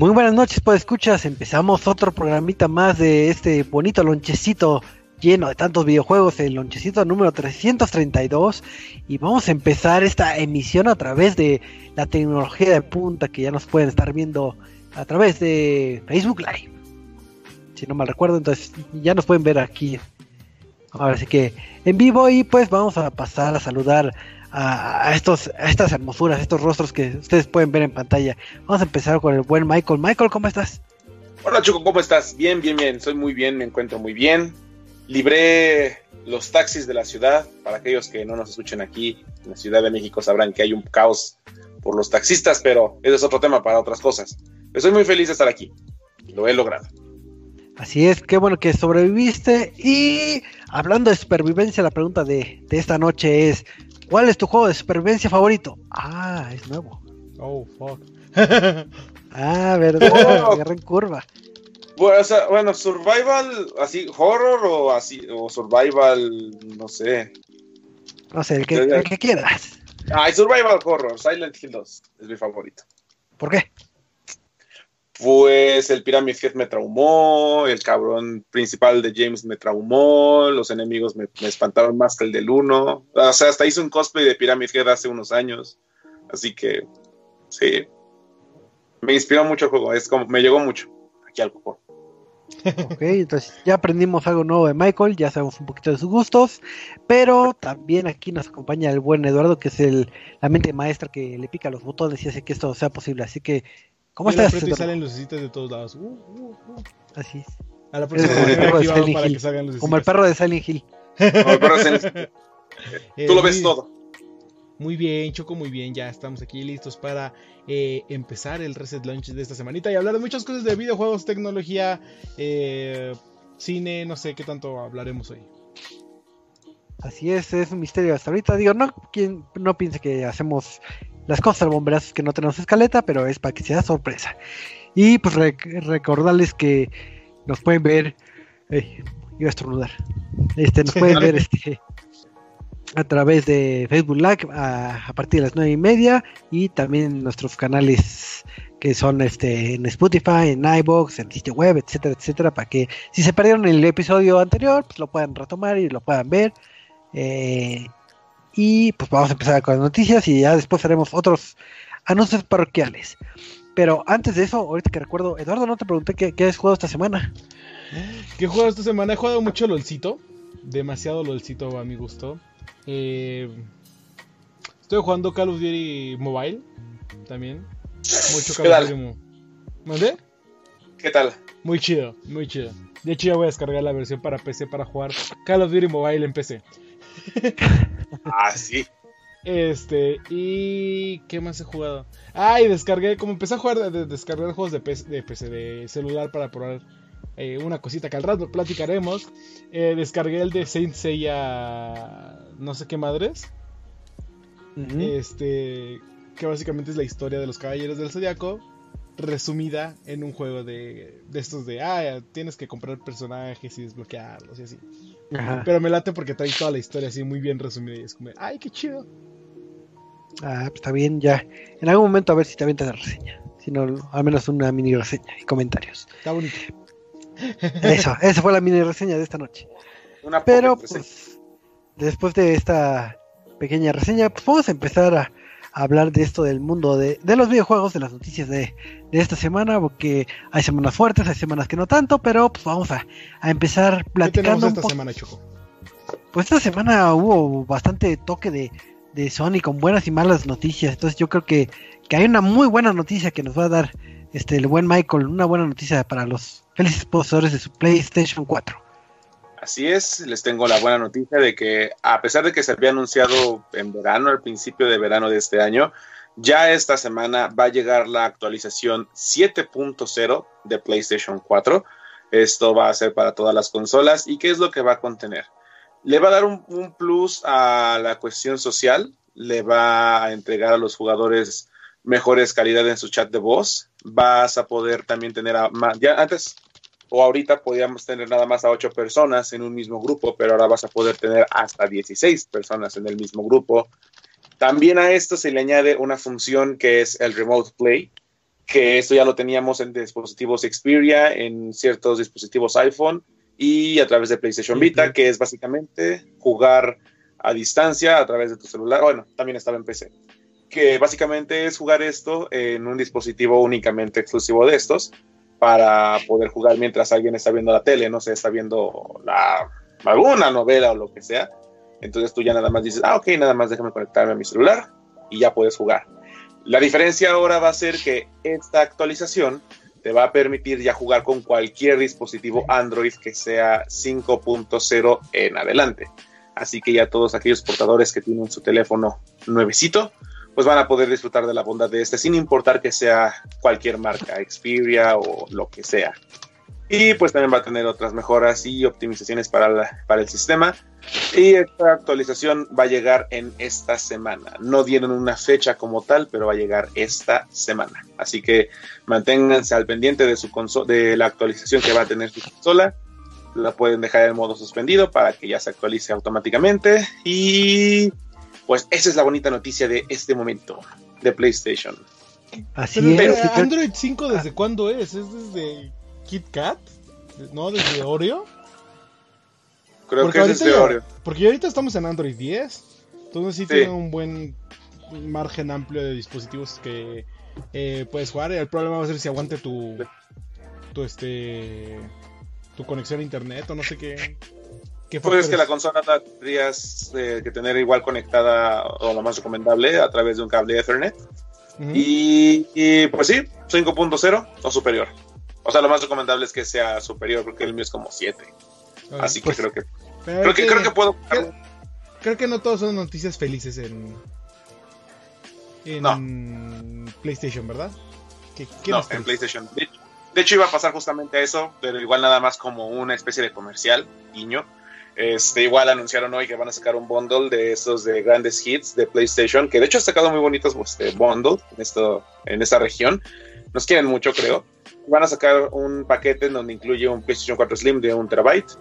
Muy buenas noches, pues escuchas. Empezamos otro programita más de este bonito lonchecito lleno de tantos videojuegos, el lonchecito número 332. Y vamos a empezar esta emisión a través de la tecnología de punta que ya nos pueden estar viendo a través de Facebook Live. Si no mal recuerdo, entonces ya nos pueden ver aquí. Ahora sí que en vivo y pues vamos a pasar a saludar a, estos, a estas hermosuras, estos rostros que ustedes pueden ver en pantalla. Vamos a empezar con el buen Michael. Michael, ¿cómo estás? Hola Chico, ¿cómo estás? Bien, bien, bien. Soy muy bien, me encuentro muy bien. Libré los taxis de la ciudad. Para aquellos que no nos escuchen aquí en la Ciudad de México sabrán que hay un caos por los taxistas, pero ese es otro tema para otras cosas. Estoy muy feliz de estar aquí. Lo he logrado. Así es, qué bueno que sobreviviste. Y hablando de supervivencia, la pregunta de, de esta noche es: ¿Cuál es tu juego de supervivencia favorito? Ah, es nuevo. Oh, fuck. ah, verdad, oh. en curva. Bueno, o sea, bueno, survival, así, horror o así, o survival, no sé. No sé, el que, el que quieras. Ah, survival horror, Silent Hill 2 es mi favorito. ¿Por qué? Pues el Pyramid Head me traumó, el cabrón principal de James me traumó, los enemigos me, espantaron más que el del 1. O sea, hasta hice un cosplay de Pyramid Head hace unos años. Así que, sí. Me inspiró mucho el juego, es como, me llegó mucho aquí al juego. Ok, entonces ya aprendimos algo nuevo de Michael, ya sabemos un poquito de sus gustos, pero también aquí nos acompaña el buen Eduardo, que es el, la mente maestra que le pica los botones y hace que esto sea posible. Así que ¿Cómo estás? Y salen lucecitas de todos lados. Uh, uh, uh. Así es. A la próxima como, el perro de Silent Hill. como el perro de Silent Hill. Tú lo ves eh, todo. Muy bien, Choco, muy bien. Ya estamos aquí listos para eh, empezar el Reset Launch de esta semanita y hablar de muchas cosas de videojuegos, tecnología, eh, cine, no sé qué tanto hablaremos hoy. Así es, es un misterio hasta ahorita. Digo, no, quien no piense que hacemos las cosas al bomberazo que no tenemos escaleta, pero es para que sea sorpresa. Y pues recordarles que nos pueden ver. iba a estornudar. Este, nos pueden ver este a través de Facebook Live a, partir de las nueve y media y también nuestros canales que son este en Spotify, en iBox, en sitio web, etcétera, etcétera, para que si se perdieron el episodio anterior, pues lo puedan retomar y lo puedan ver. Eh, y pues vamos a empezar con las noticias y ya después haremos otros anuncios parroquiales. Pero antes de eso, ahorita que recuerdo, Eduardo, no te pregunté qué, qué has jugado esta semana. ¿Qué he jugado esta semana? He jugado mucho LOLcito. Demasiado LOLcito a mi gusto. Eh, estoy jugando Call of Duty Mobile. También. Mucho Call of Duty Mobile. ¿Qué tal? Muy chido, muy chido. De hecho, ya voy a descargar la versión para PC para jugar Call of Duty Mobile en PC. ah, sí. Este, y. ¿Qué más he jugado? Ah, y descargué, como empecé a jugar, de, descargar juegos de PC, de, PC, de celular para probar eh, una cosita que al rato platicaremos. Eh, descargué el de Saint Seiya. No sé qué madres. Este. Que básicamente es la historia de los caballeros del zodiaco resumida en un juego de, de estos de, ah, tienes que comprar personajes y desbloquearlos y así. Pero me late porque trae toda la historia así muy bien resumida y es como, ay, qué chido. Ah, pues está bien, ya. En algún momento a ver si te avientas la reseña. Si no, al menos una mini reseña y comentarios. Está bonito. Eso, esa fue la mini reseña de esta noche. Pero, pues, después de esta pequeña reseña, pues vamos a empezar a, hablar de esto del mundo de, los videojuegos, de las noticias de, esta semana, porque hay semanas fuertes, hay semanas que no tanto, pero pues vamos a, empezar platicando. esta semana, Choco? Pues esta semana hubo bastante toque de, de Sony con buenas y malas noticias, entonces yo creo que, que hay una muy buena noticia que nos va a dar este el buen Michael, una buena noticia para los felices poseedores de su PlayStation 4. Así es, les tengo la buena noticia de que a pesar de que se había anunciado en verano, al principio de verano de este año, Ya esta semana va a llegar la actualización 7.0 de PlayStation 4. Esto va a ser para todas las consolas. ¿Y qué es lo que va a contener? Le va a dar un, plus a la cuestión social. Le va a entregar a los jugadores mejores calidad en su chat de voz. Vas a poder también tener a más. Ya antes o ahorita podíamos tener nada más a 8 personas en un mismo grupo, pero ahora vas a poder tener hasta 16 personas en el mismo grupo. También a esto se le añade una función que es el Remote Play, que esto ya lo teníamos en dispositivos Xperia, en ciertos dispositivos iPhone y a través de PlayStation Vita, que es básicamente jugar a distancia a través de tu celular. Bueno, también estaba en PC. Que básicamente es jugar esto en un dispositivo únicamente exclusivo de estos para poder jugar mientras alguien está viendo la tele, no sé, está viendo la, alguna novela o lo que sea. Entonces tú ya nada más dices, ah, ok, nada más déjame conectarme a mi celular y ya puedes jugar. La diferencia ahora va a ser que esta actualización te va a permitir ya jugar con cualquier dispositivo Android que sea 5.0 en adelante. Así que ya todos aquellos portadores que tienen su teléfono nuevecito, pues van a poder disfrutar de la bondad de este sin importar que sea cualquier marca, Xperia o lo que sea. Y pues también va a tener otras mejoras y optimizaciones para, para el sistema. Y esta actualización va a llegar en esta semana. No dieron una fecha como tal, pero va a llegar esta semana. Así que manténganse al pendiente de, su de la actualización que va a tener su consola. La pueden dejar en modo suspendido para que ya se actualice automáticamente. Y pues esa es la bonita noticia de este momento de PlayStation. Así es. Android 5 desde cuándo es? ¿Es desde KitKat? ¿No? ¿Desde Oreo? Creo porque que es desde Oreo. Porque ahorita estamos en Android 10. Entonces sí, tiene un buen margen amplio de dispositivos que eh, puedes jugar. El problema va a ser si aguante tu, tu este tu conexión a internet o no sé qué. ¿Qué pues que la consola tendrías eh, que tener igual conectada o lo más recomendable a través de un cable Ethernet. y, y, pues sí, 5.0 o superior. O sea, lo más recomendable es que sea superior, porque el mío es como 7. Así que pues, creo que. Creo que, creo que puedo. Creo, que no todos son noticias felices en. En PlayStation, ¿verdad? no, en PlayStation. De hecho, iba a pasar justamente a eso, pero igual nada más como una especie de comercial, guiño. Este, igual anunciaron hoy que van a sacar un bundle de estos de grandes hits de PlayStation, que de hecho ha sacado muy bonitos este, bundles en, esto, en esta región. Nos quieren mucho, creo van a sacar un paquete en donde incluye un PlayStation 4 Slim de un terabyte,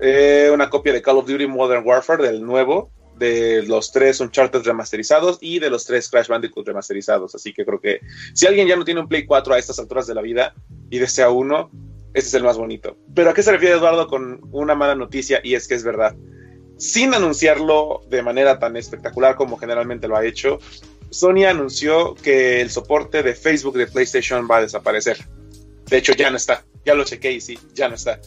eh, una copia de Call of Duty Modern Warfare del nuevo, de los tres Uncharted remasterizados y de los tres Crash Bandicoot remasterizados. Así que creo que si alguien ya no tiene un Play 4 a estas alturas de la vida y desea uno, este es el más bonito. Pero ¿a qué se refiere Eduardo con una mala noticia? Y es que es verdad. Sin anunciarlo de manera tan espectacular como generalmente lo ha hecho, Sony anunció que el soporte de Facebook de PlayStation va a desaparecer. De hecho, ya no está. Ya lo chequé y sí, ya no está.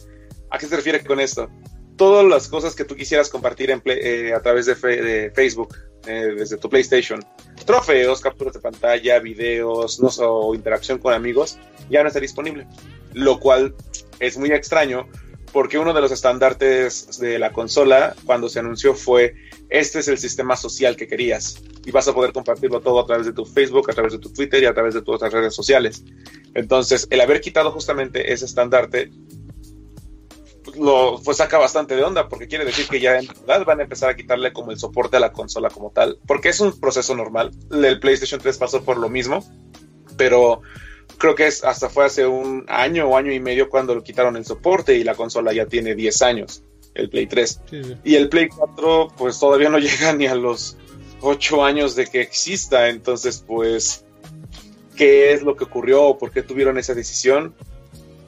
¿A qué se refiere con esto? Todas las cosas que tú quisieras compartir eh, a través de, Facebook, eh, desde tu PlayStation, trofeos, capturas de pantalla, videos no, o interacción con amigos, ya no está disponible. Lo cual es muy extraño porque uno de los estandartes de la consola cuando se anunció fue este es el sistema social que querías y vas a poder compartirlo todo a través de tu Facebook, a través de tu Twitter y a través de todas las redes sociales. Entonces, el haber quitado justamente ese estandarte lo pues saca bastante de onda porque quiere decir que ya en verdad van a empezar a quitarle como el soporte a la consola como tal, porque es un proceso normal. El PlayStation 3 pasó por lo mismo, pero creo que es hasta fue hace un año o año y medio cuando lo quitaron el soporte y la consola ya tiene 10 años, el Play 3. Y el Play 4 pues todavía no llega ni a los 8 años de que exista, entonces pues qué es lo que ocurrió o por qué tuvieron esa decisión,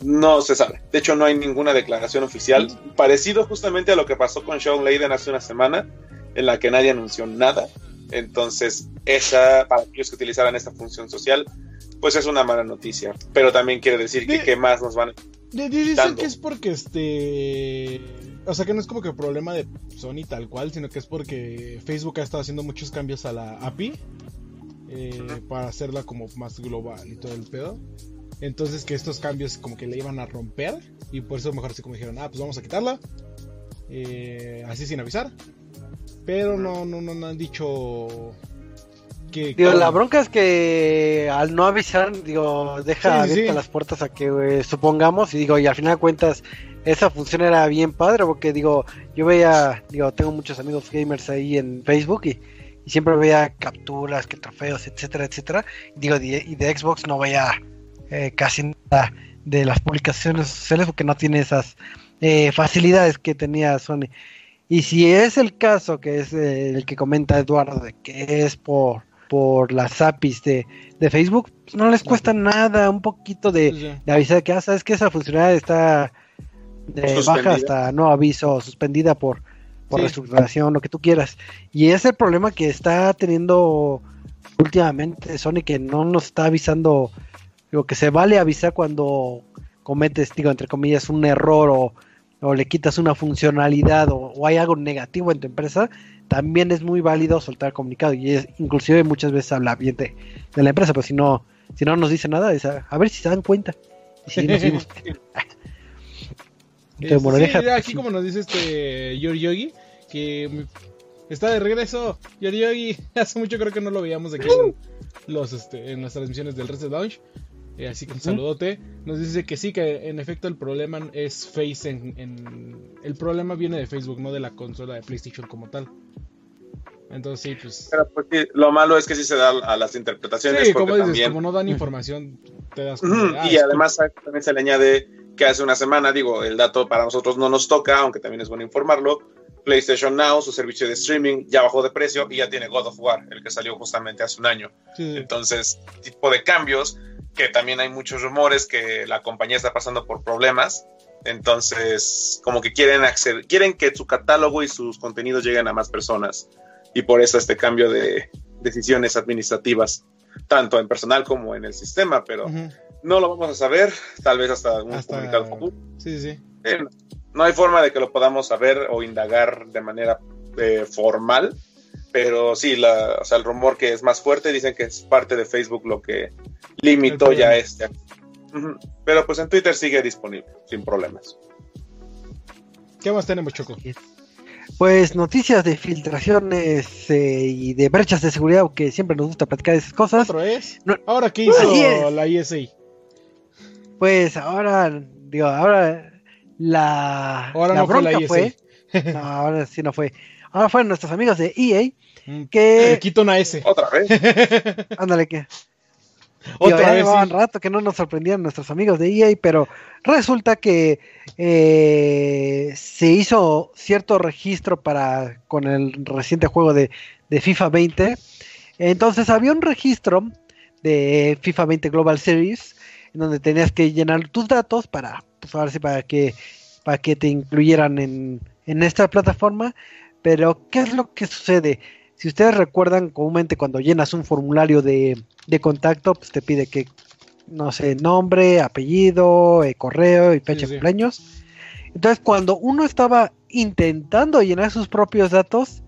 no se sabe. De hecho, no hay ninguna declaración oficial. Parecido justamente a lo que pasó con Sean Layden hace una semana, en la que nadie anunció nada. Entonces, esa, para aquellos que utilizaran esta función social, pues es una mala noticia. Pero también quiere decir que qué más nos van Dicen que es porque este. O sea, que no es como que problema de Sony tal cual, sino que es porque Facebook ha estado haciendo muchos cambios a la API eh, para hacerla como más global y todo el pedo. Entonces que estos cambios como que le iban a romper y por eso mejor así como dijeron, ah, pues vamos a quitarla. Eh, así sin avisar. Pero no, no, no, han dicho que... Digo, la bronca es que al no avisar, digo, deja Sí, abiertas sí. las puertas a que eh, supongamos, y digo, y al final de cuentas, esa función era bien padre, porque digo, yo veía, digo, tengo muchos amigos gamers ahí en Facebook y, y siempre veía capturas, que trofeos, etcétera, etcétera. Digo, de- y de Xbox no veía eh, casi nada de las publicaciones sociales porque no tiene esas eh, facilidades que tenía Sony. Y si es el caso, que es eh, el que comenta Eduardo, de que es por, por las APIs de, de Facebook, pues no les cuesta nada, un poquito de, Sí, de avisar que, ah, sabes que esa funcionalidad está de Suspendida. baja hasta no aviso, suspendida por, por Sí. reestructuración, lo que tú quieras. Y es el problema que está teniendo últimamente Sony, que no nos está avisando, digo, que se vale avisar cuando cometes, digo, entre comillas, un error o, o le quitas una funcionalidad o, o hay algo negativo en tu empresa, también es muy válido soltar comunicado y es, inclusive muchas veces habla bien de, de la empresa, pero si no, si no nos dice nada, es a, a ver si se dan cuenta. Y si nos dimos- Eh, Te sí, aquí como nos dice este Yor Yogi, que está de regreso. Yor Yogi, hace mucho creo que no lo veíamos aquí en, los, este, en las transmisiones del Reset Launch. Eh, así que un saludote. Nos dice que sí, que en efecto el problema es Face. En, en- el problema viene de Facebook, no de la consola de PlayStation como tal. Entonces sí, pues... Pero pues, sí, lo malo es que sí se da a las interpretaciones. Sí, porque como dices, también, como no dan información, te das cuenta ah, y además también se le añade que hace una semana, digo, el dato para nosotros no nos toca, aunque también es bueno informarlo. PlayStation Now, su servicio de streaming, ya bajó de precio y ya tiene God of War, el que salió justamente hace un año. sí. Entonces, tipo de cambios, que también hay muchos rumores que la compañía está pasando por problemas. Entonces, como que quieren acceder, quieren que su catálogo y sus contenidos lleguen a más personas. Y por eso este cambio de decisiones administrativas, tanto en personal como en el sistema, pero Ujú. no lo vamos a saber, tal vez hasta un Hasta- comunicado futuro. Sí, sí. Eh, no hay forma de que lo podamos saber o indagar de manera eh, formal, pero sí, la, o sea, el rumor que es más fuerte dicen que es parte de Facebook lo que limitó ya este. Pero pues en Twitter sigue disponible, sin problemas. ¿Qué más tenemos, Choco? Pues noticias de filtraciones eh, y de brechas de seguridad, que siempre nos gusta platicar de esas cosas. ¿Otro es? No. Ahora, ¿qué hizo es. la ESA? Pues ahora, digo, ahora la, Ahora la no fue la bronca ESA. fue, no, ahora sí no fue. Ahora fueron nuestros amigos de EA Mm, Le quito una S. Otra vez. ándale que, digo, Otra ya vez. llevaban sí. rato que no nos sorprendían nuestros amigos de EA, pero resulta que eh, se hizo cierto registro para con el reciente juego de, de FIFA 20. Entonces había un registro de FIFA 20 Global Series en donde tenías que llenar tus datos para, pues ahora sí, para que, para que te incluyeran en, en esta plataforma. Pero, ¿qué es lo que sucede? Si ustedes recuerdan, comúnmente cuando llenas un formulario de, de contacto, pues te pide que, no sé, nombre, apellido, eh, correo y fecha sí. de cumpleaños. Entonces, cuando uno estaba intentando llenar sus propios datos,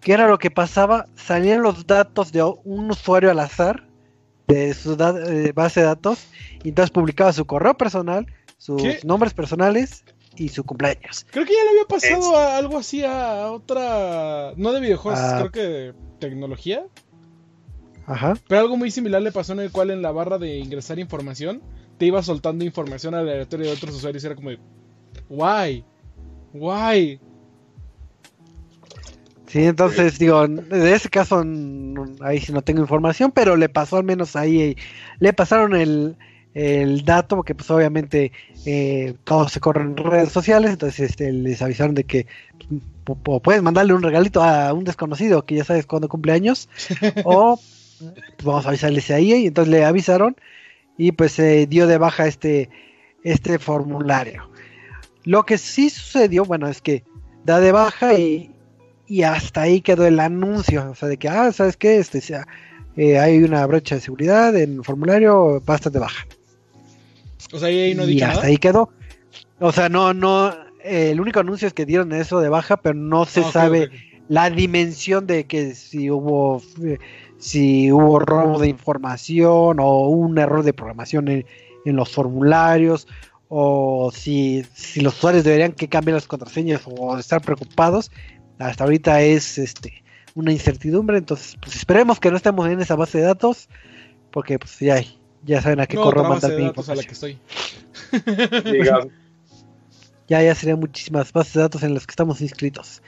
¿qué era lo que pasaba? Salían los datos de un usuario al azar de su da- eh, base de datos y entonces publicaba su correo personal, sus ¿Qué? nombres personales y su cumpleaños. Creo que ya le había pasado a algo así a otra. No de videojuegos, Ah. creo que de tecnología. Ajá. Pero algo muy similar le pasó en el cual en la barra de ingresar información te iba soltando información aleatoria de otros usuarios. y Era como de. Why? Why? Sí, entonces digo, de ese caso ahí sí no tengo información, pero le pasó al menos ahí, le pasaron el, el dato, porque pues obviamente eh, todo se corre en redes sociales, entonces este, les avisaron de que pues, pu- puedes mandarle un regalito a un desconocido que ya sabes cuándo cumple años, o pues, vamos a avisarles ahí, y entonces le avisaron y pues se dio de baja este, este formulario. Lo que sí sucedió, bueno, es que da de baja y, y hasta ahí quedó el anuncio, o sea, de que, ah, ¿sabes qué? Este, sea, eh, hay una brecha de seguridad en el formulario, basta de baja. O sea, ahí no y hasta nada. ahí quedó. O sea, no, no, eh, el único anuncio es que dieron eso de baja, pero no se Ah, sabe la dimensión de que si hubo eh, si hubo robo de información o un error de programación en, en los formularios o si, si los usuarios deberían que cambiar las contraseñas o estar preocupados hasta ahorita es este una incertidumbre. Entonces, pues esperemos que no estemos en esa base de datos, porque pues ya, ya saben a qué No, correo mandar de mi datos a la información. que estoy. Ya, ya serían muchísimas bases de datos en las que estamos inscritos.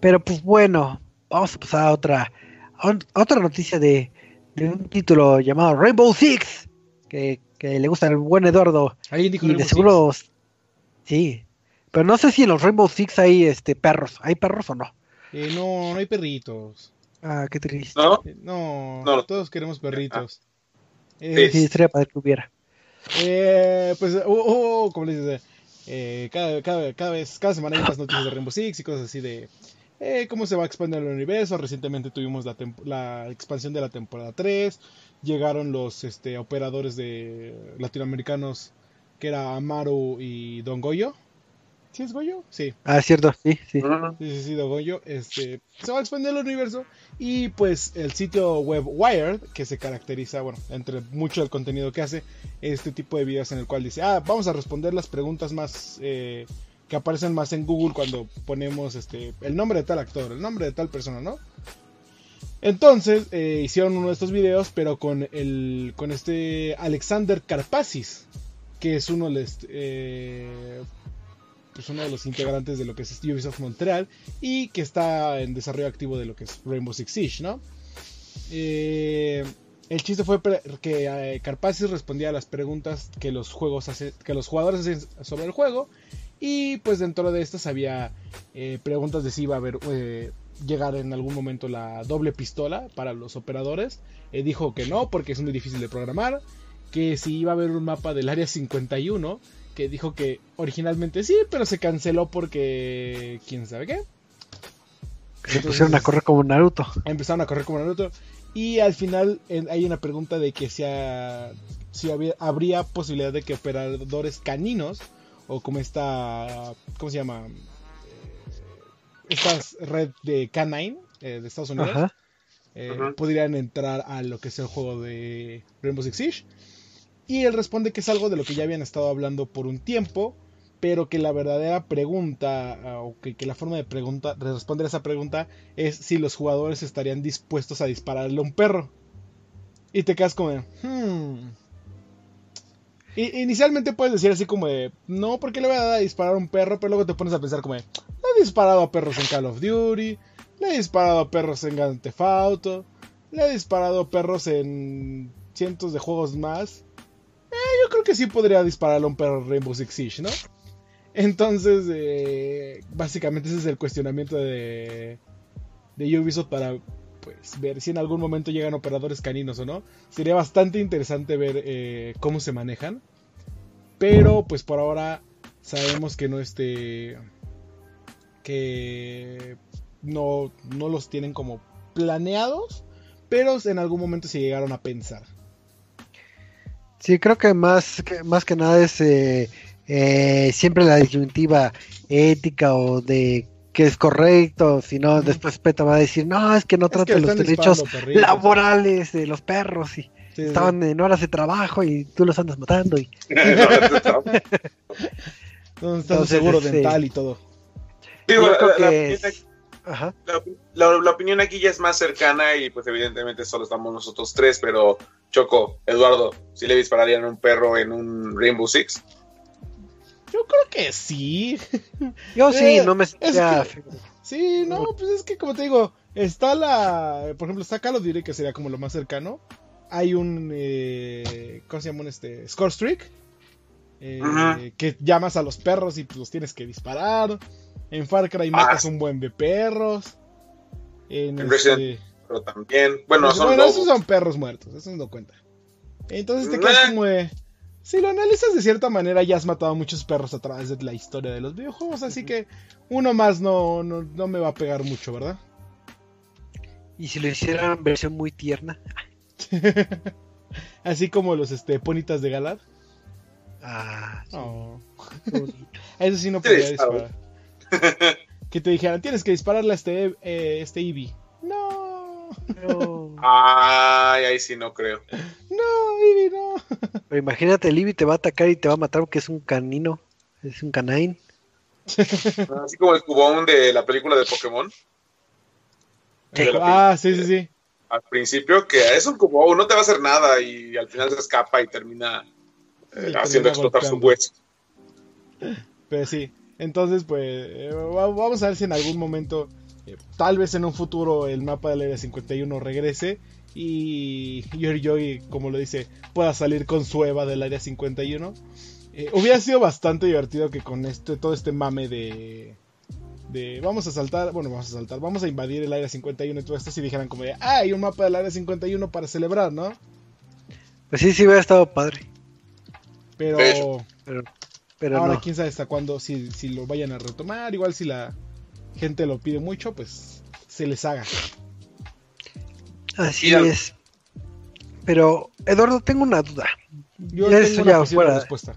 Pero pues bueno, vamos a pasar a otra, a un- a otra noticia de, de un título llamado Rainbow Six, que, que le gusta al buen Eduardo. Alguien dijo Y de Rainbow seguro, sí. Pero no sé si en los Rainbow Six hay este perros. ¿Hay perros o no? Six. Eh, no, no hay perritos. Ah, qué triste. ¿no? Eh, no, No. todos queremos perritos. Eh, Sí, para que hubiera. Eh, pues, uh, uh, como les dice, eh, cada, cada, cada vez, cada semana hay más noticias de Rainbow Six y cosas así de eh, cómo se va a expandir el universo. Recientemente tuvimos la, la expansión de la temporada 3, llegaron los este, operadores de latinoamericanos que era Amaru y Don Goyo. ¿Sí es Goyo? Sí. Ah, es cierto, sí, sí. Sí, sí, sí, Don Goyo. Este, se va a expandir el universo y pues el sitio web Wired, que se caracteriza, bueno, entre mucho del contenido que hace, este tipo de videos en el cual dice, ah, vamos a responder las preguntas más eh, que aparecen más en Google cuando ponemos este el nombre de tal actor, el nombre de tal persona, ¿no? Entonces eh, hicieron uno de estos videos, pero con el con este Alexander Karpazis, que es uno de los, eh, pues uno de los integrantes de lo que es Ubisoft Montreal y que está en desarrollo activo de lo que es Rainbow Six Siege, ¿no? Eh, el chiste fue que eh, respondía a las preguntas que los juegos que los jugadores hacen sobre el juego y pues dentro de estas había eh, preguntas de si iba a haber eh, llegar en algún momento la doble pistola para los operadores. Eh, dijo que no porque es muy difícil de programar, que si iba a haber un mapa del área 51 que dijo que originalmente sí, pero se canceló porque quién sabe qué. Se pusieron a correr como Naruto. Empezaron a correr como Naruto. Y al final en- hay una pregunta de que si, ha- si había- habría posibilidad de que operadores caninos, o como esta, ¿cómo se llama? Eh, Esta red de Canine eh, de Estados Unidos, Ajá. eh, podrían entrar a lo que es el juego de Rainbow Six Siege. Y él responde que es algo de lo que ya habían estado hablando por un tiempo, pero que la verdadera pregunta, ah, o que, la forma de, pregunta, de responder a esa pregunta es si los jugadores estarían dispuestos a dispararle a un perro. Y te quedas como de, hmm. I- inicialmente puedes decir así como de, no, porque le voy a dar a disparar a un perro? Pero luego te pones a pensar como le he disparado a perros en Call of Duty, le he disparado a perros en Grand Theft Auto, le he disparado a perros en cientos de juegos más. Yo creo que sí podría dispararle a un perro Rainbow Six Siege, ¿no? Entonces, eh, básicamente ese es el cuestionamiento de, de Ubisoft para pues, ver si en algún momento llegan operadores caninos o no. Sería bastante interesante ver eh, cómo se manejan. Pero pues por ahora sabemos que no este... que no, no los tienen como planeados. Pero en algún momento se llegaron a pensar. Sí, creo que más que, más que nada es eh, eh, siempre la disyuntiva ética o de que es correcto, si no, después PETA va a decir, no, es que no Es que trata los derechos disparando perritos". laborales de los perros y Sí, sí. estaban en horas de trabajo y tú los andas matando y Entonces, seguro este, dental y todo. Digo, yo creo la- la que opinión es- Ajá. La, la- la opinión aquí ya es más cercana y pues evidentemente solo estamos nosotros tres, pero Choco, Eduardo, si le dispararían a un perro en un Rainbow Six? Yo creo que sí. Yo sí, Eh, no me es que- Sí, no, pues es que como te digo, está la. Por ejemplo, está Call of Duty, que sería como lo más cercano. Hay un. Eh, ¿Cómo se llama un este? Score Streak. eh, Ajá. Que llamas a los perros y pues, los tienes que disparar. En Far Cry Ah. matas un buen de perros. En En este- Resident Pero también, bueno, Pues, son bueno, lobos. esos son perros muertos, eso no cuenta. Entonces te Nah. quedas como de. Si lo analizas de cierta manera, ya has matado a muchos perros a través de la historia de los videojuegos, así que uno más no, no, no me va a pegar mucho, ¿verdad? Y si lo hicieran versión muy tierna. Así como los este, ponitas de Galar. Ah, sí, Oh. eso sí no está disparar. que te dijeran, tienes que dispararle a este, eh, este Eevee. No, Ay, ahí sí no creo. no, Eevee, no. pero imagínate, el Eevee te va a atacar y te va a matar porque es un canino. Es un canine. Así como el cubón de la película de Pokémon. Sí. de la Ah, película. sí, sí, sí. Al principio, que eso como oh, no te va a hacer nada y al final se escapa y termina eh, haciendo explotar su hueso. Pero sí. Entonces, pues, eh, va- vamos a ver si en algún momento, eh, tal vez en un futuro, el mapa del Área 51 regrese y Yogi, como lo dice, pueda salir con su Eva del Área 51. Eh, hubiera sido bastante divertido que con este todo este mame de de vamos a saltar, bueno, vamos a saltar, vamos a invadir el área 51 y todo esto si dijeran como de, ah, hay un mapa del área 51 para celebrar, ¿no? Pues sí, sí hubiera estado padre. Pero. Pero, pero ahora no. quién sabe hasta cuándo si, si lo vayan a retomar, igual si la gente lo pide mucho, pues se les haga. Así Mira. es. Pero, Eduardo, tengo una duda. Yo Ya tengo eso una ya fuera. respuesta.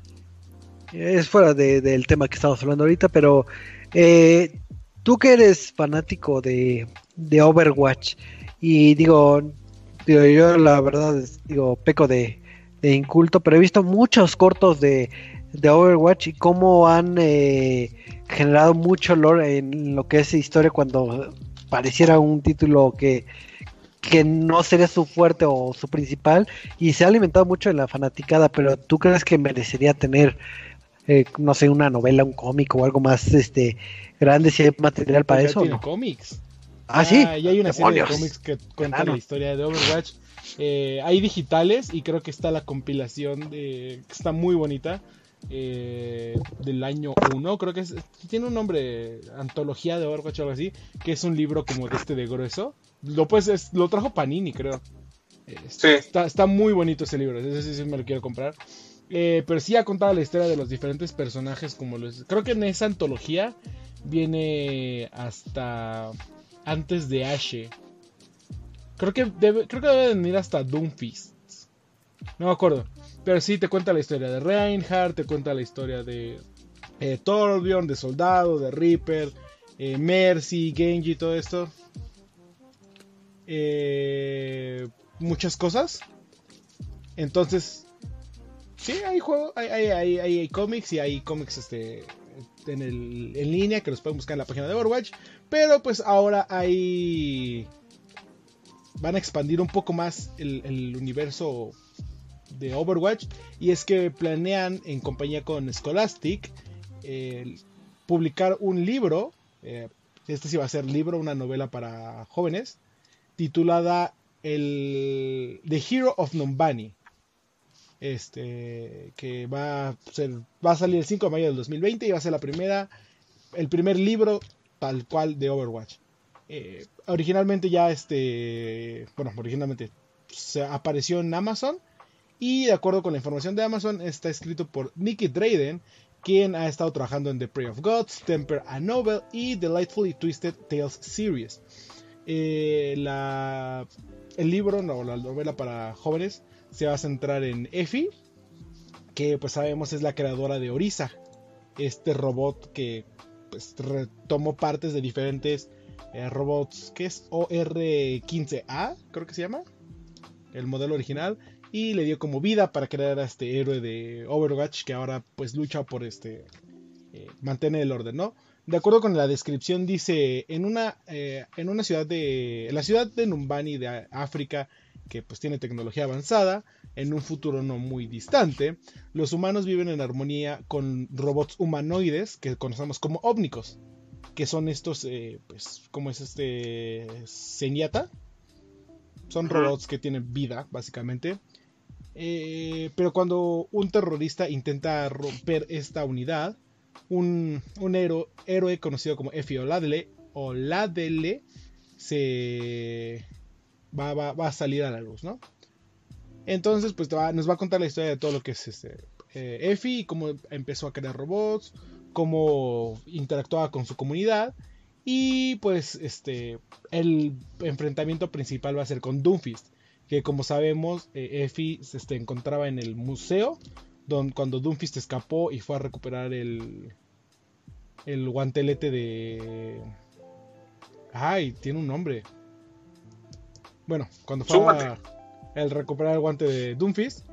Es fuera de- del tema que estamos hablando ahorita, pero eh, tú que eres fanático de, de Overwatch y digo, digo, yo la verdad es- digo peco de, de inculto, pero he visto muchos cortos de, de Overwatch y cómo han eh, generado mucho lore en lo que es historia cuando pareciera un título que que no sería su fuerte o su principal y se ha alimentado mucho en la fanaticada, pero ¿tú crees que merecería tener eh, no sé, una novela, un cómic o algo más este grande si hay material para Ya eso? o tiene no? cómics. Ah, sí. Ya hay una serie de cómics que cuentan Claro. la historia de Overwatch. Eh, hay digitales y creo que está la compilación de que está muy bonita eh, del año 1. Creo que es, tiene un nombre, antología de Overwatch o algo así, que es un libro como de este de grueso. Lo pues es- lo trajo Panini, creo. Eh, Sí. Está, está muy bonito ese libro, ese sí, sí me lo quiero comprar. Eh, pero sí ha contado la historia de los diferentes personajes como los... Creo que en esa antología viene hasta antes de Ashe. Creo que debe, creo que debe venir hasta Doomfist. No me acuerdo. Pero sí te cuenta la historia de Reinhardt, te cuenta la historia de eh, Torbjorn, de Soldado, de Reaper, eh, Mercy, Genji, todo esto. Eh, muchas cosas. Entonces, sí, hay juego, hay, hay, hay, hay- cómics y hay cómics este, en, el- en línea que los pueden buscar en la página de Overwatch. Pero pues ahora hay... Van a expandir un poco más el universo de Overwatch. Y es que planean en compañía con Scholastic eh, publicar un libro. eh, este sí va a ser libro, una novela para jóvenes. Titulada el The Hero of Numbani. Este que va a ser va a salir el 5 de mayo del 2020 y va a ser la primera el primer libro tal cual de Overwatch. Eh, originalmente ya este bueno, originalmente se apareció en Amazon y de acuerdo con la información de Amazon está escrito por Nicky Drayden, quien ha estado trabajando en The Prey of Gods, Temper a Novel y Delightfully Twisted Tales Series. Eh, el libro, no, la novela para jóvenes, se va a centrar en Effie, que pues sabemos es la creadora de Orisa, este robot que pues partes de diferentes eh, robots, que es OR-15A, creo que se llama, el modelo original, y le dio como vida para crear a este héroe de Overwatch que ahora pues lucha por este eh, mantener el orden, ¿no? De acuerdo con la descripción dice en una eh, en una ciudad de la ciudad de Numbani de África que pues tiene tecnología avanzada en un futuro no muy distante los humanos viven en armonía con robots humanoides que conocemos como ómnicos que son estos eh, pues como es este Zenyatta son robots que tienen vida básicamente eh, pero cuando un terrorista intenta romper esta unidad, un, un héroe, héroe conocido como Effie Oladele, Oladele se va, va- va a salir a la luz, ¿no? Entonces, pues va- nos va a contar la historia de todo lo que es este, eh, Effie, cómo empezó a crear robots, cómo interactuaba con su comunidad. Y pues este el enfrentamiento principal va a ser con Doomfist, que como sabemos, eh, Effie se este, encontraba en el museo don- cuando Doomfist escapó y fue a recuperar el, el guantelete de... Ay, tiene un nombre. Bueno, cuando fue a el recuperar el guante de Doomfist.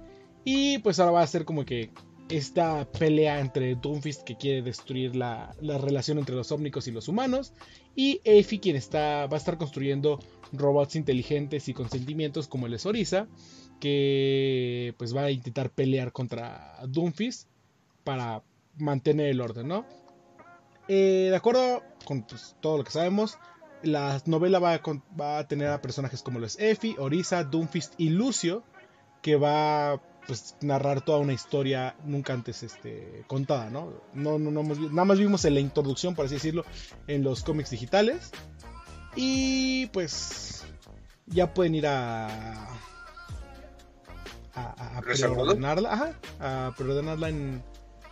Y pues ahora va a ser como que esta pelea entre Doomfist que quiere destruir la, la relación entre los ómnicos y los humanos y Effie quien está, va a estar construyendo robots inteligentes y con sentimientos como el es Orisa que pues va a intentar pelear contra Doomfist para mantener el orden, ¿no? Eh, de acuerdo con pues, todo lo que sabemos, la novela va a, va a tener a personajes como los Effie, Orisa, Doomfist y Lucio, que va pues narrar toda una historia nunca antes este, contada, ¿no? No, no, no Nada más vimos en la introducción, por así decirlo, en los cómics digitales. Y pues ya pueden ir a a, a preordenarla, ajá, a preordenarla en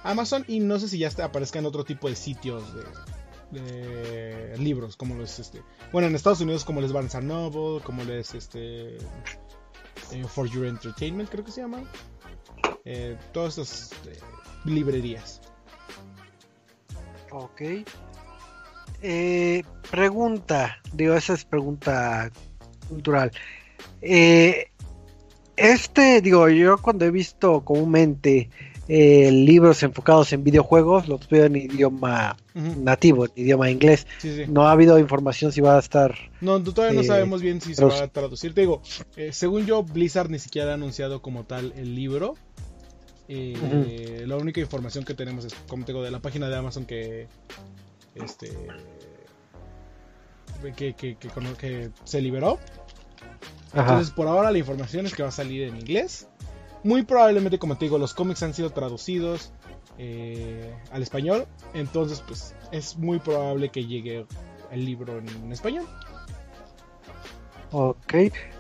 Amazon y no sé si ya está, aparezca en otro tipo de sitios de, libros, como los este, bueno, en Estados Unidos como les Barnes Noble, como les este eh, For Your Entertainment, creo que se llama. Eh, todas esas eh, librerías. Ok. pregunta, digo, esa es pregunta cultural. este, digo, yo cuando he visto comúnmente libros enfocados en videojuegos, los veo en idioma nativo, en idioma inglés. No ha habido información si va a estar. No, todavía no eh, sabemos bien si se va a traducir. Te digo, eh, según yo, Blizzard ni siquiera ha anunciado como tal el libro. Eh, la única información que tenemos es, como te digo, de la página de Amazon que. Este. Que, que, que se liberó. Entonces, por ahora la información es que va a salir en inglés. Muy probablemente, como te digo, los cómics han sido traducidos eh, al español. Entonces, pues es muy probable que llegue el libro en, español. Ok,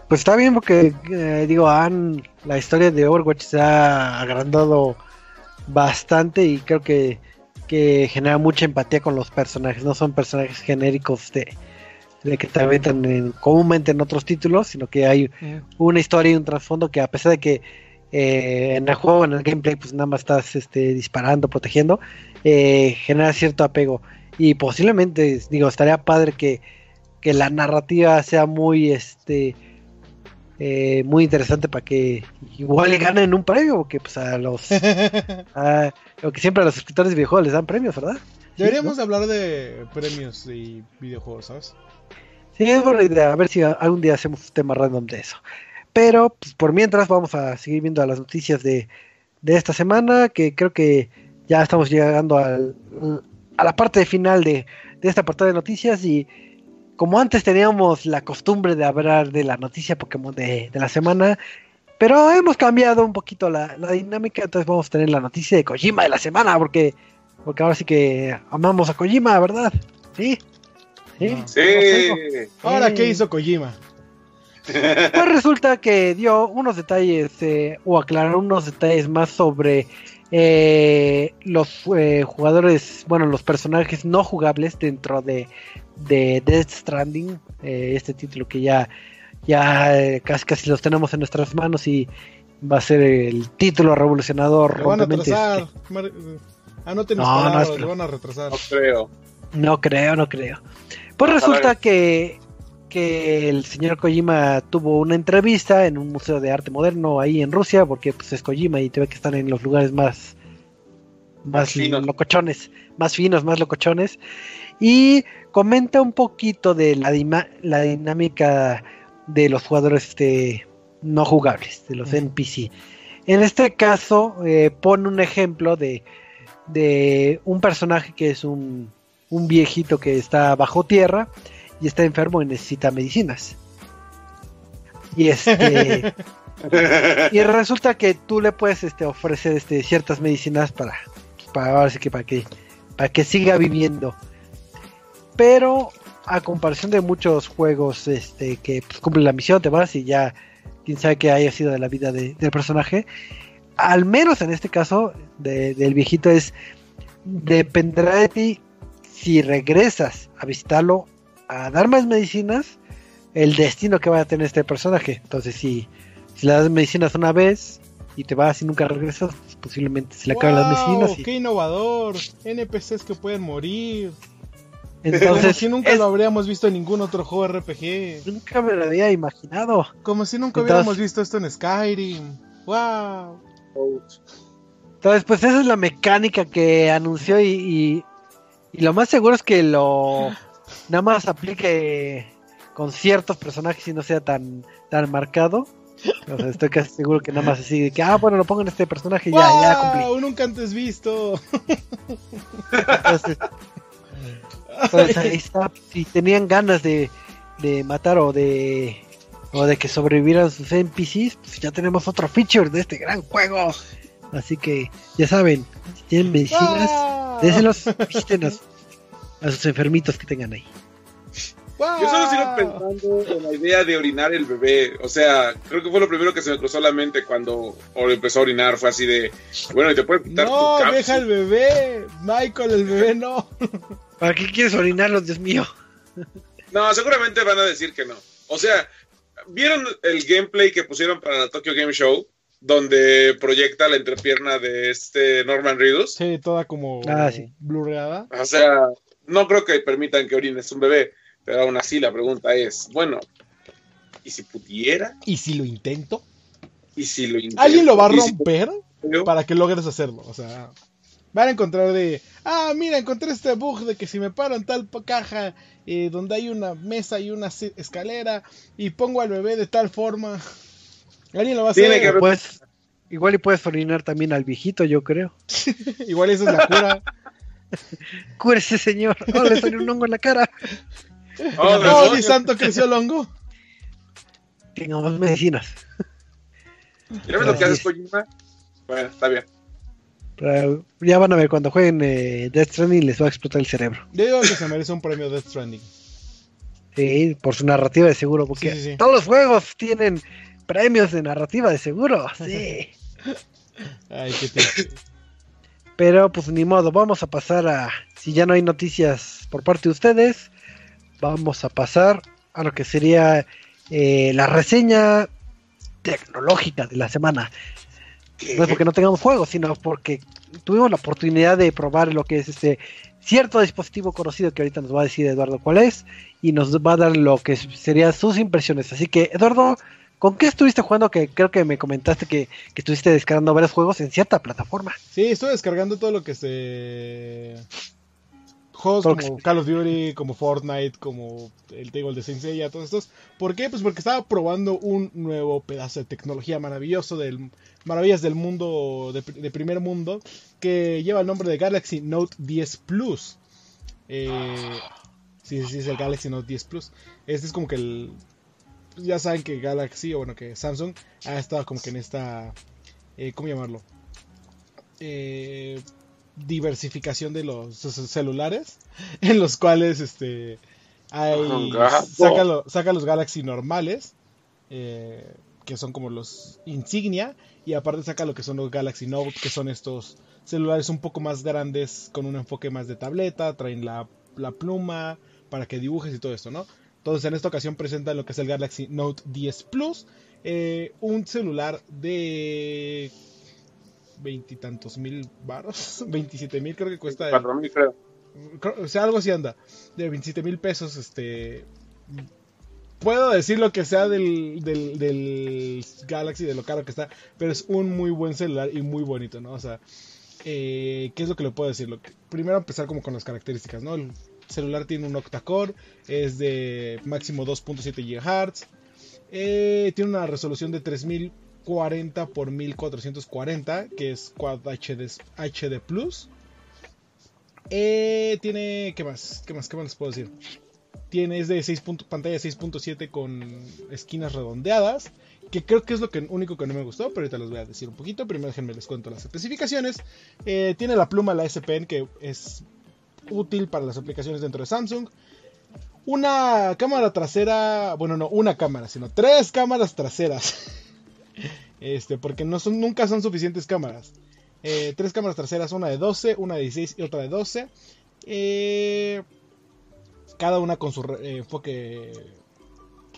pues está bien porque, eh, digo, han, la historia de Overwatch se ha agrandado bastante y creo que, que genera mucha empatía con los personajes. No son personajes genéricos de, de que te metan comúnmente en otros títulos, sino que hay una historia y un trasfondo que a pesar de que eh, en el juego, en el gameplay, pues nada más estás este, disparando, protegiendo, eh, genera cierto apego. Y posiblemente, digo, estaría padre que, la narrativa sea muy, este, eh, muy interesante para que igual le ganen un premio, porque pues a los, a, lo que siempre a los escritores de videojuegos les dan premios, ¿verdad? Deberíamos hablar de premios y videojuegos, ¿sabes? Sí, es buena idea. A ver si algún día hacemos un tema random de eso. Pero pues, por mientras vamos a seguir viendo las noticias de, esta semana, que creo que ya estamos llegando al, a la parte final de, de esta apartado de noticias y como antes teníamos la costumbre de hablar de la noticia Pokémon de, la semana, pero hemos cambiado un poquito la, dinámica, entonces vamos a tener la noticia de Kojima de la semana, porque, porque ahora sí que amamos a Kojima, ¿verdad? Sí. Sí. Ahora, ¿qué hizo Kojima? Pues resulta que dio unos detalles eh, o aclaró unos detalles más sobre eh, los eh, jugadores, bueno, los personajes no jugables dentro de, de Death Stranding, este título que ya, ya casi, casi los tenemos en nuestras manos y va a ser el título revolucionador. van a retrasar. Anoten no, no, van a retrasar. No creo. No creo, no creo. Pues resulta que que el señor Kojima tuvo una entrevista en un museo de arte moderno ahí en Rusia, porque pues es Kojima y ve que están en los lugares más más locochones, más finos, más locochones. Y comenta un poquito de la, la dinámica de los jugadores este, no jugables, de los NPC. En este caso eh, pone un ejemplo de, de un personaje que es un, un viejito que está bajo tierra y está enfermo y necesita medicinas. Y este y resulta que tú le puedes este, ofrecer este, ciertas medicinas para, para, que, para, que, para que siga viviendo. Pero a comparación de muchos juegos este, que pues, cumplen la misión, te vas y ya quién sabe qué haya sido de la vida del personaje, al menos en este caso del viejito es dependerá de ti si regresas a visitarlo a dar más medicinas el destino que va a tener este personaje. Entonces, si, si le das medicinas una vez y te vas y nunca regresas, pues, posiblemente se le acaban las medicinas. ¡Qué innovador! NPCs que pueden morir. Entonces, Como si nunca lo habríamos visto en ningún otro juego RPG. Nunca me lo había imaginado. Como si nunca hubiéramos visto esto en Skyrim. ¡Wow! Entonces, pues esa es la mecánica que anunció y, y, y lo más seguro es que lo nada más aplique con ciertos personajes y no sea tan, tan marcado. O sea, estoy casi seguro que nada más así de que, ah, bueno, lo pongo en este personaje y ya, ya cumplí. Nunca antes visto. Entonces, ahí está. Si tenían ganas de, de matar o de o de que sobrevivieran sus NPCs, pues ya tenemos otro feature de este gran juego. Así que ya saben, si tienen medicinas, ¡Wow! déselos, visítenos a sus enfermitos que tengan ahí. ¡Wow! Yo solo sigo pensando en la idea de orinar el bebé. O sea, creo que fue lo primero que se me cruzó la mente cuando empezó a orinar. Fue así de, bueno, y te puede quitar No, tu deja el bebé. Michael, el bebé no. ¿Para qué quieres orinarlos, Dios mío? No, seguramente van a decir que no. O sea, ¿vieron el gameplay que pusieron para la Tokyo Game Show? Donde proyecta la entrepierna de este Norman Reedus. Sí, toda como Ah, sí. blurreada. O sea, no creo que permitan que orines un bebé. Pero aún así la pregunta es, bueno, ¿y si pudiera? ¿Y si lo intento? ¿Y si lo intento? ¿Alguien lo va a ¿Y si romper para que logres hacerlo? O sea, van a encontrar de, ah, mira, encontré este bug de que si me paro en tal caja eh, donde hay una mesa y una escalera y pongo al bebé de tal forma. Alguien lo va a hacer. Tiene que Pues, igual y puedes orinar también al viejito, yo creo. Igual esa es la cura. Cúrese, señor. Oh, le salió un hongo en la cara. Oh, demonios. mi santo creció el hongo. Tengamos medicinas. ¿Ya ves lo que haces, es. Kojima? Bueno, está bien. Pero ya van a ver, cuando jueguen eh, Death Stranding les va a explotar el cerebro. Yo digo que se merece un premio Death Stranding. Sí, por su narrativa de seguro, porque Sí, sí, sí. todos los juegos tienen premios de narrativa de seguro, sí. Ay, qué triste. Pero pues ni modo, vamos a pasar a, si ya no hay noticias por parte de ustedes, vamos a pasar a lo que sería eh, la reseña tecnológica de la semana. No es porque no tengamos juegos, sino porque tuvimos la oportunidad de probar lo que es este cierto dispositivo conocido que ahorita nos va a decir Eduardo cuál es y nos va a dar lo que serían sus impresiones. Así que, Eduardo, ¿con qué estuviste jugando? Que creo que me comentaste que, que estuviste descargando varios juegos en cierta plataforma. Sí, estoy descargando todo lo que se. Juegos Todo que como se- Call of Duty, como Fortnite, como el Table de Saint Seiya, todos estos. ¿Por qué? Pues porque estaba probando un nuevo pedazo de tecnología maravilloso, del, maravillas del mundo, de, de primer mundo, que lleva el nombre de Galaxy Note 10 Plus. Eh, sí, sí, es el Galaxy Note 10 Plus. Este es como que el... Ya saben que Galaxy, o bueno, que Samsung ha estado como que en esta... eh, ¿Cómo llamarlo? eh, diversificación de los celulares en los cuales este hay saca, lo- saca los Galaxy normales eh, que son como los insignia y aparte saca lo que son los Galaxy Note que son estos celulares un poco más grandes con un enfoque más de tableta traen la, la pluma para que dibujes y todo esto no entonces en esta ocasión presentan lo que es el Galaxy Note 10 Plus eh, un celular de veintitantos mil baros, 27 mil creo que cuesta. el- Cuatro mil, creo. creo- o sea, algo así anda. De 27 mil pesos, este. Puedo decir lo que sea del, del, del Galaxy, de lo caro que está, pero es un muy buen celular y muy bonito, ¿no? O sea, eh, ¿qué es lo que le puedo decir? Lo que- primero empezar como con las características, ¿no? El celular tiene un octa-core, es de máximo 2.7 GHz, eh, tiene una resolución de 3040 por 1440, que es Quad HD, HD Plus. Eh, tiene, ¿qué más? ¿Qué más? ¿Qué más les puedo decir? Tiene, es de 6 punto- pantalla 6.7 con esquinas redondeadas. Que creo que es lo que, único que no me gustó, pero ahorita les voy a decir un poquito. Primero déjenme les cuento las especificaciones. Eh, tiene la pluma, la S Pen, que es útil para las aplicaciones dentro de Samsung. Una cámara trasera, bueno, no una cámara, sino tres cámaras traseras. Este, porque no son, nunca son suficientes cámaras. Eh, tres cámaras traseras, una de 12, una de 16 y otra de 12. Eh, cada una con su eh, enfoque,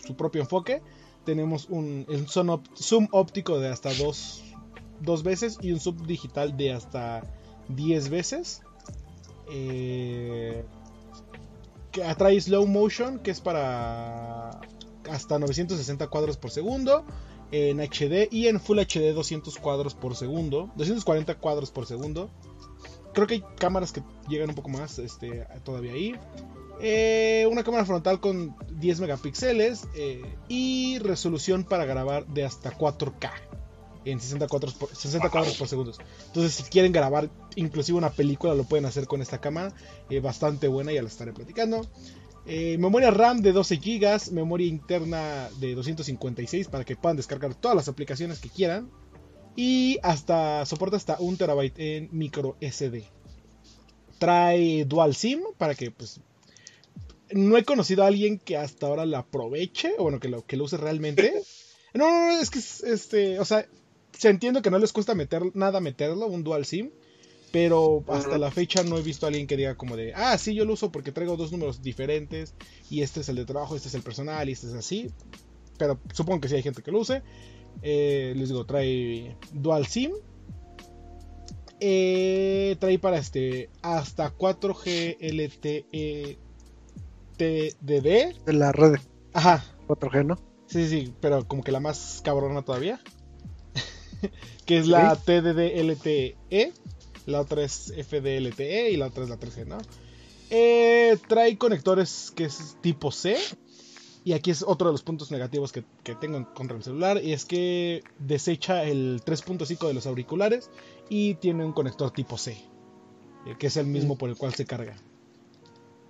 su propio enfoque. Tenemos un op- zoom óptico de hasta dos, dos veces y un zoom digital de hasta 10 veces. Eh, que atrae slow motion, que es para hasta 960 cuadros por segundo. en HD y en Full HD 200 cuadros por segundo, 240 cuadros por segundo. Creo que hay cámaras que llegan un poco más este, todavía ahí. Eh, una cámara frontal con 10 megapíxeles eh, y resolución para grabar de hasta 4K en 60 cuadros por, 60 cuadros por segundo. Entonces, si quieren grabar inclusive una película, lo pueden hacer con esta cámara. Eh, bastante buena, ya la estaré platicando. Eh, memoria RAM de 12 GB, memoria interna de 256 para que puedan descargar todas las aplicaciones que quieran. Y hasta soporta hasta 1 terabyte en micro SD. Trae dual SIM para que pues no he conocido a alguien que hasta ahora la aproveche, o bueno, que lo, que lo use realmente. No, no, no, es que, este, o sea, se entiende que no les cuesta meter, nada meterlo, un dual SIM, pero hasta la fecha no he visto a alguien que diga como de, ah, sí, yo lo uso porque traigo dos números diferentes, y este es el de trabajo, este es el personal, y este es así. Pero supongo que sí hay gente que lo use. Eh, les digo, trae dual SIM. Eh, trae para este hasta 4G LTE TDD. De la red Ajá. 4G, ¿no? Sí, sí, pero como que la más cabrona todavía. que es la TDD LTE. La otra es FDLTE y la otra es la 3G, ¿no? Eh, trae conectores que es tipo C. Y aquí es otro de los puntos negativos que, que tengo contra el celular. Y es que desecha el 3.5 de los auriculares. Y tiene un conector tipo C. eh, que es el mismo por el cual se carga.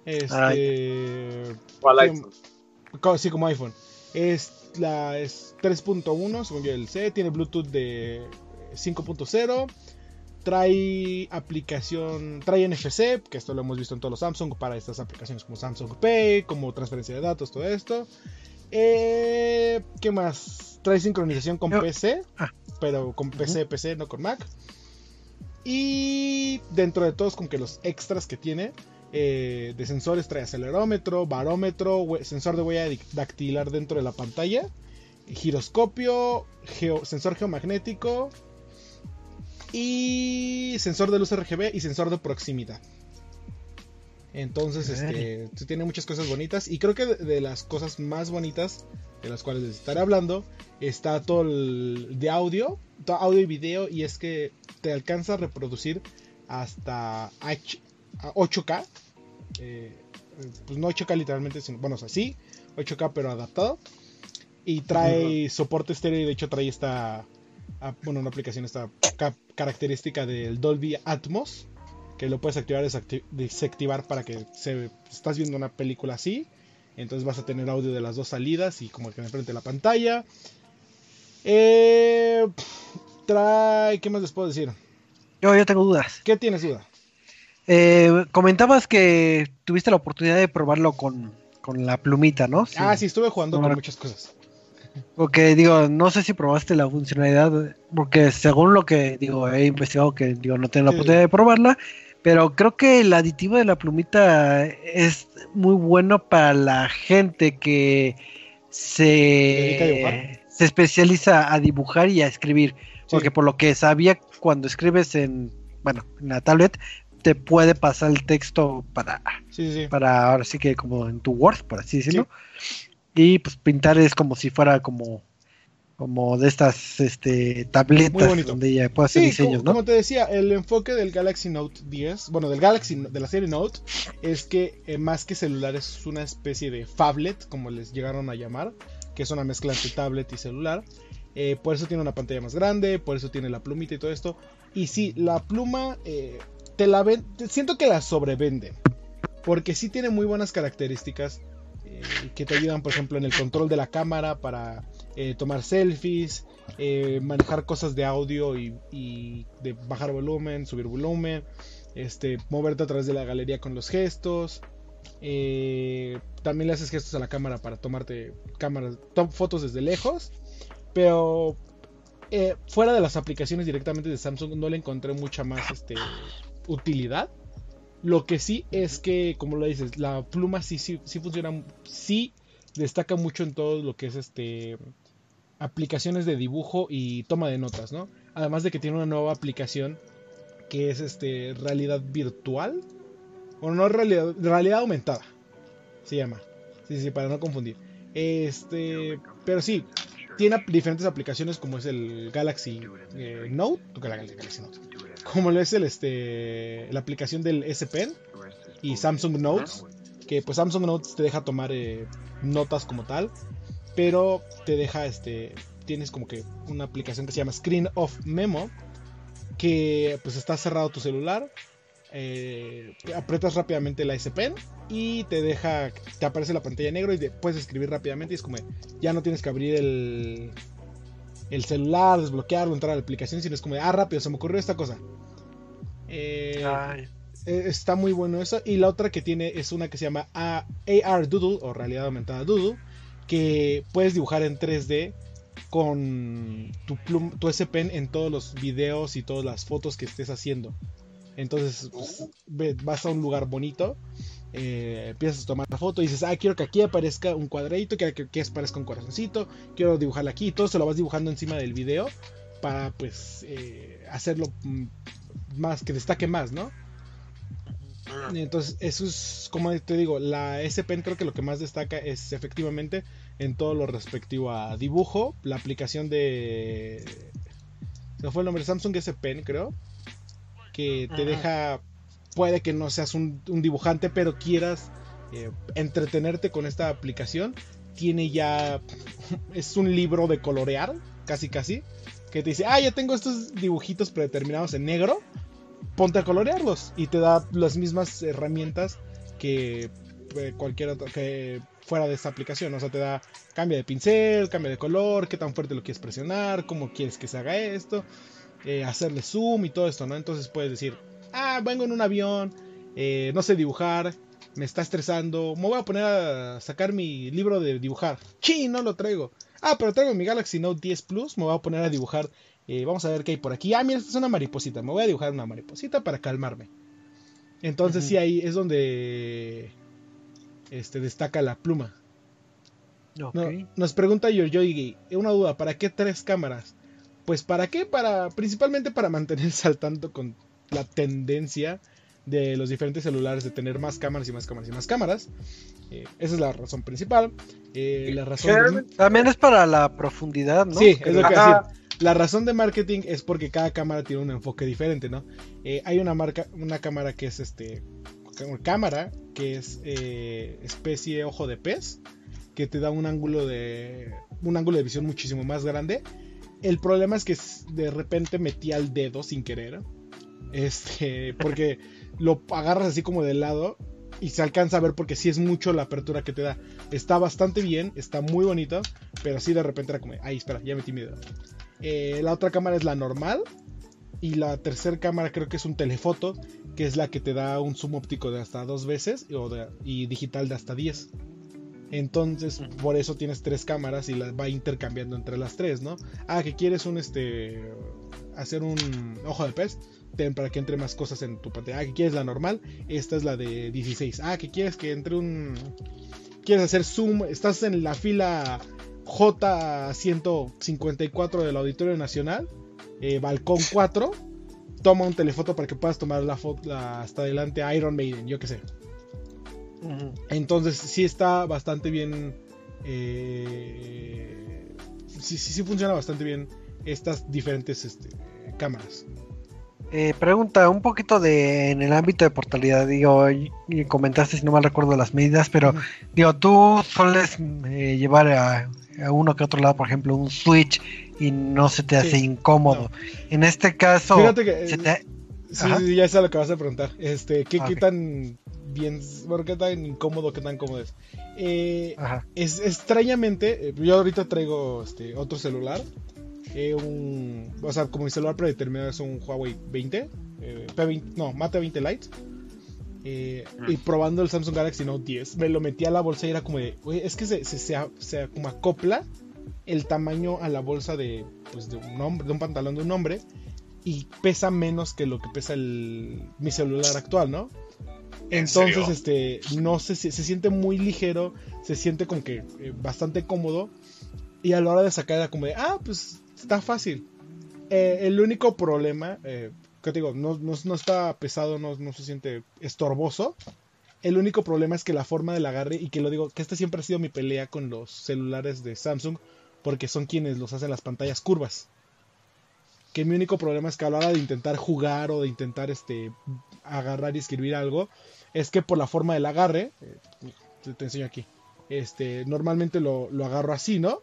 Este. O al que- iPhone. Sí, como iPhone. Es la es 3.1, según yo el C. Tiene Bluetooth de 5.0. Trae aplicación, trae NFC, que esto lo hemos visto en todos los Samsung para estas aplicaciones como Samsung Pay, como transferencia de datos, todo esto. Eh, ¿Qué más? Trae sincronización con PC, ah. pero con PC, PC, no con Mac. Y dentro de todos, como que los extras que tiene, eh, de sensores trae acelerómetro, barómetro, sensor de huella dactilar dentro de la pantalla, giroscopio, geo- sensor geomagnético y sensor de luz RGB y sensor de proximidad. Entonces, este, tiene muchas cosas bonitas y creo que de, de las cosas más bonitas de las cuales les estaré hablando está todo el de audio, todo audio y video y es que te alcanza a reproducir hasta H- a 8K, eh, pues no 8K literalmente, sino, bueno, o sea, sí, 8K pero adaptado. Y trae soporte estéreo y de hecho trae esta, bueno, una aplicación, esta ca- característica del Dolby Atmos, que lo puedes activar desactivar para que se, estás viendo una película así. Entonces vas a tener audio de las dos salidas y como que enfrente de la pantalla. Eh, trae, ¿qué más les puedo decir? Yo, yo tengo dudas. ¿Qué tienes duda? Eh, comentabas que tuviste la oportunidad de probarlo con, con la plumita, ¿no? Ah, sí, estuve jugando No, con muchas cosas. Porque digo, no sé si probaste la funcionalidad, porque según lo que digo, he investigado que digo, no tengo la oportunidad de probarla, pero creo que el aditivo de la plumita es muy bueno para la gente que se, se especializa a dibujar y a escribir. Porque por lo que sabía, cuando escribes en, bueno, en la tablet, te puede pasar el texto para Sí, sí, sí. para ahora sí que como en tu Word, por así decirlo. Y pues pintar es como si fuera como como de estas este tabletas donde ya puedes hacer Sí, diseños, como, ¿no? como te decía, el enfoque del Galaxy Note 10, bueno, del Galaxy, de la serie Note, es que eh, más que celular es una especie de phablet, como les llegaron a llamar, que es una mezcla entre tablet y celular. Eh, por eso tiene una pantalla más grande, por eso tiene la plumita y todo esto. Y sí, la pluma eh, te la ven, siento que la sobrevenden, porque sí tiene muy buenas características eh, que te ayudan, por ejemplo, en el control de la cámara para eh, tomar selfies, eh, manejar cosas de audio y, y de bajar volumen, subir volumen, este, moverte a través de la galería con los gestos. eh, también le haces gestos a la cámara para tomarte cámaras, top fotos desde lejos. Pero fuera de las aplicaciones directamente de Samsung no le encontré mucha más este, utilidad. Lo que sí es que, como lo dices, la pluma sí, sí, funciona, sí destaca mucho en todo lo que es este aplicaciones de dibujo y toma de notas, ¿no? Además de que tiene una nueva aplicación que es este realidad virtual. Bueno, no realidad, aumentada. Se llama. Sí, sí, para no confundir. Este, pero sí, tiene diferentes aplicaciones como es el Galaxy eh, Note, Galaxy Note, como lo es el este la aplicación del S Pen y Samsung Notes, que pues Samsung Notes te deja tomar eh, notas como tal, pero te deja este tienes como que una aplicación que se llama Screen of Memo que pues está cerrado tu celular eh, apretas rápidamente la S Pen y te deja, te aparece la pantalla negro y puedes escribir rápidamente y es como ya no tienes que abrir el, el celular, desbloquearlo, entrar a la aplicación, sino es como, ah, rápido, se me ocurrió esta cosa. Eh, eh, está muy bueno eso. Y la otra que tiene es una que se llama AR Doodle o realidad aumentada Doodle, que puedes dibujar en 3D con tu, plum, tu S Pen en todos los videos y todas las fotos que estés haciendo. Entonces pues, vas a un lugar bonito, eh, empiezas a tomar la foto y dices, ah, quiero que aquí aparezca un cuadradito, quiero que aquí aparezca un corazoncito, quiero dibujarla aquí, y todo se lo vas dibujando encima del video para pues eh, hacerlo mm, más, que destaque más, ¿no? Entonces, eso es, como te digo, la S Pen creo que lo que más destaca es efectivamente en todo lo respectivo a dibujo, la aplicación de... ¿Se fue el nombre? Samsung S Pen, creo que te deja, puede que no seas un, dibujante, pero quieras eh, entretenerte con esta aplicación. Tiene ya, es un libro de colorear, casi casi, que te dice, ah, ya tengo estos dibujitos predeterminados en negro, ponte a colorearlos y te da las mismas herramientas que eh, cualquier otra, que fuera de esta aplicación. O sea, te da cambio de pincel, cambio de color, qué tan fuerte lo quieres presionar, cómo quieres que se haga esto. Eh, hacerle zoom y todo esto, ¿no? Entonces puedes decir, ah, vengo en un avión, eh, no sé dibujar, me está estresando, me voy a poner a sacar mi libro de dibujar. ¡Sí! No lo traigo. Ah, pero traigo mi Galaxy Note 10 Plus, me voy a poner a dibujar. Eh, vamos a ver qué hay por aquí. Ah, mira, esta es una mariposita. Me voy a dibujar una mariposita para calmarme. Entonces sí, ahí es donde este, destaca la pluma. nos pregunta Giorgio una duda, ¿para qué tres cámaras? Pues para qué? Para principalmente para mantenerse al tanto con la tendencia de los diferentes celulares de tener más cámaras y más cámaras y más cámaras. Eh, esa es la razón principal. Eh, la razón También es para la profundidad, ¿no? Sí, es lo que decir. La razón de marketing es porque cada cámara tiene un enfoque diferente, ¿no? Eh, hay una marca, una cámara que es este cámara que es especie ojo de pez que te da un ángulo de un ángulo de visión muchísimo más grande el problema es que de repente metí al dedo sin querer. Este, porque lo agarras así como de lado y se alcanza a ver porque sí es mucho la apertura que te da. Está bastante bien, está muy bonito, pero así de repente era como, ay, espera, ya metí mi dedo. Eh, la otra cámara es la normal y la tercera cámara creo que es un telefoto, que es la que te da un zoom óptico de hasta dos veces y digital de hasta 10. Entonces, por eso tienes tres cámaras y las va intercambiando entre las tres, ¿no? Ah, que quieres un este hacer un ojo de pez, ten para que entre más cosas en tu pantalla. Ah, que quieres la normal, esta es la de 16. Ah, que quieres que entre un quieres hacer zoom, estás en la fila J154 del Auditorio Nacional, eh, balcón 4, toma un telefoto para que puedas tomar la foto hasta adelante Iron Maiden, yo qué sé. Entonces sí está bastante bien. Eh, sí, sí, sí, funciona bastante bien estas diferentes este, cámaras. Eh, pregunta un poquito de en el ámbito de portabilidad, digo, y, comentaste si no mal recuerdo las medidas, pero digo, tú sueles eh, llevar a, uno que otro lado, por ejemplo, un Switch y no se te hace incómodo. En este caso, Fíjate que, sí, ya sé lo que vas a preguntar. Este, ¿qué, ¿qué tan bien, bueno, qué tan incómodo, qué tan cómodo es. Eh, es extrañamente, eh, yo ahorita traigo este otro celular. Eh, un, o sea, como mi celular predeterminado es un Huawei 20, P20, no, Mate 20 Lite. Mm. Y probando el Samsung Galaxy Note 10, me lo metí a la bolsa y era como de, es que se, se, se, como acopla el tamaño a la bolsa de, pues, de un hombre, de un pantalón de un hombre y pesa menos que lo que pesa el, mi celular actual, ¿no? Entonces, este, no se, se siente muy ligero, se siente como que eh, bastante cómodo. Y a la hora de sacar era como de, ah, pues está fácil. Eh, el único problema, eh, que te digo, no, no, está pesado, no, no, se siente estorboso. El único problema es que la forma del agarre, y que lo digo, que esta siempre ha sido mi pelea con los celulares de Samsung, porque son quienes los hacen las pantallas curvas. Que mi único problema es que a la hora de intentar jugar o de intentar este agarrar y escribir algo, es que por la forma del agarre, eh, te, enseño aquí, este, normalmente lo, lo agarro así, ¿no?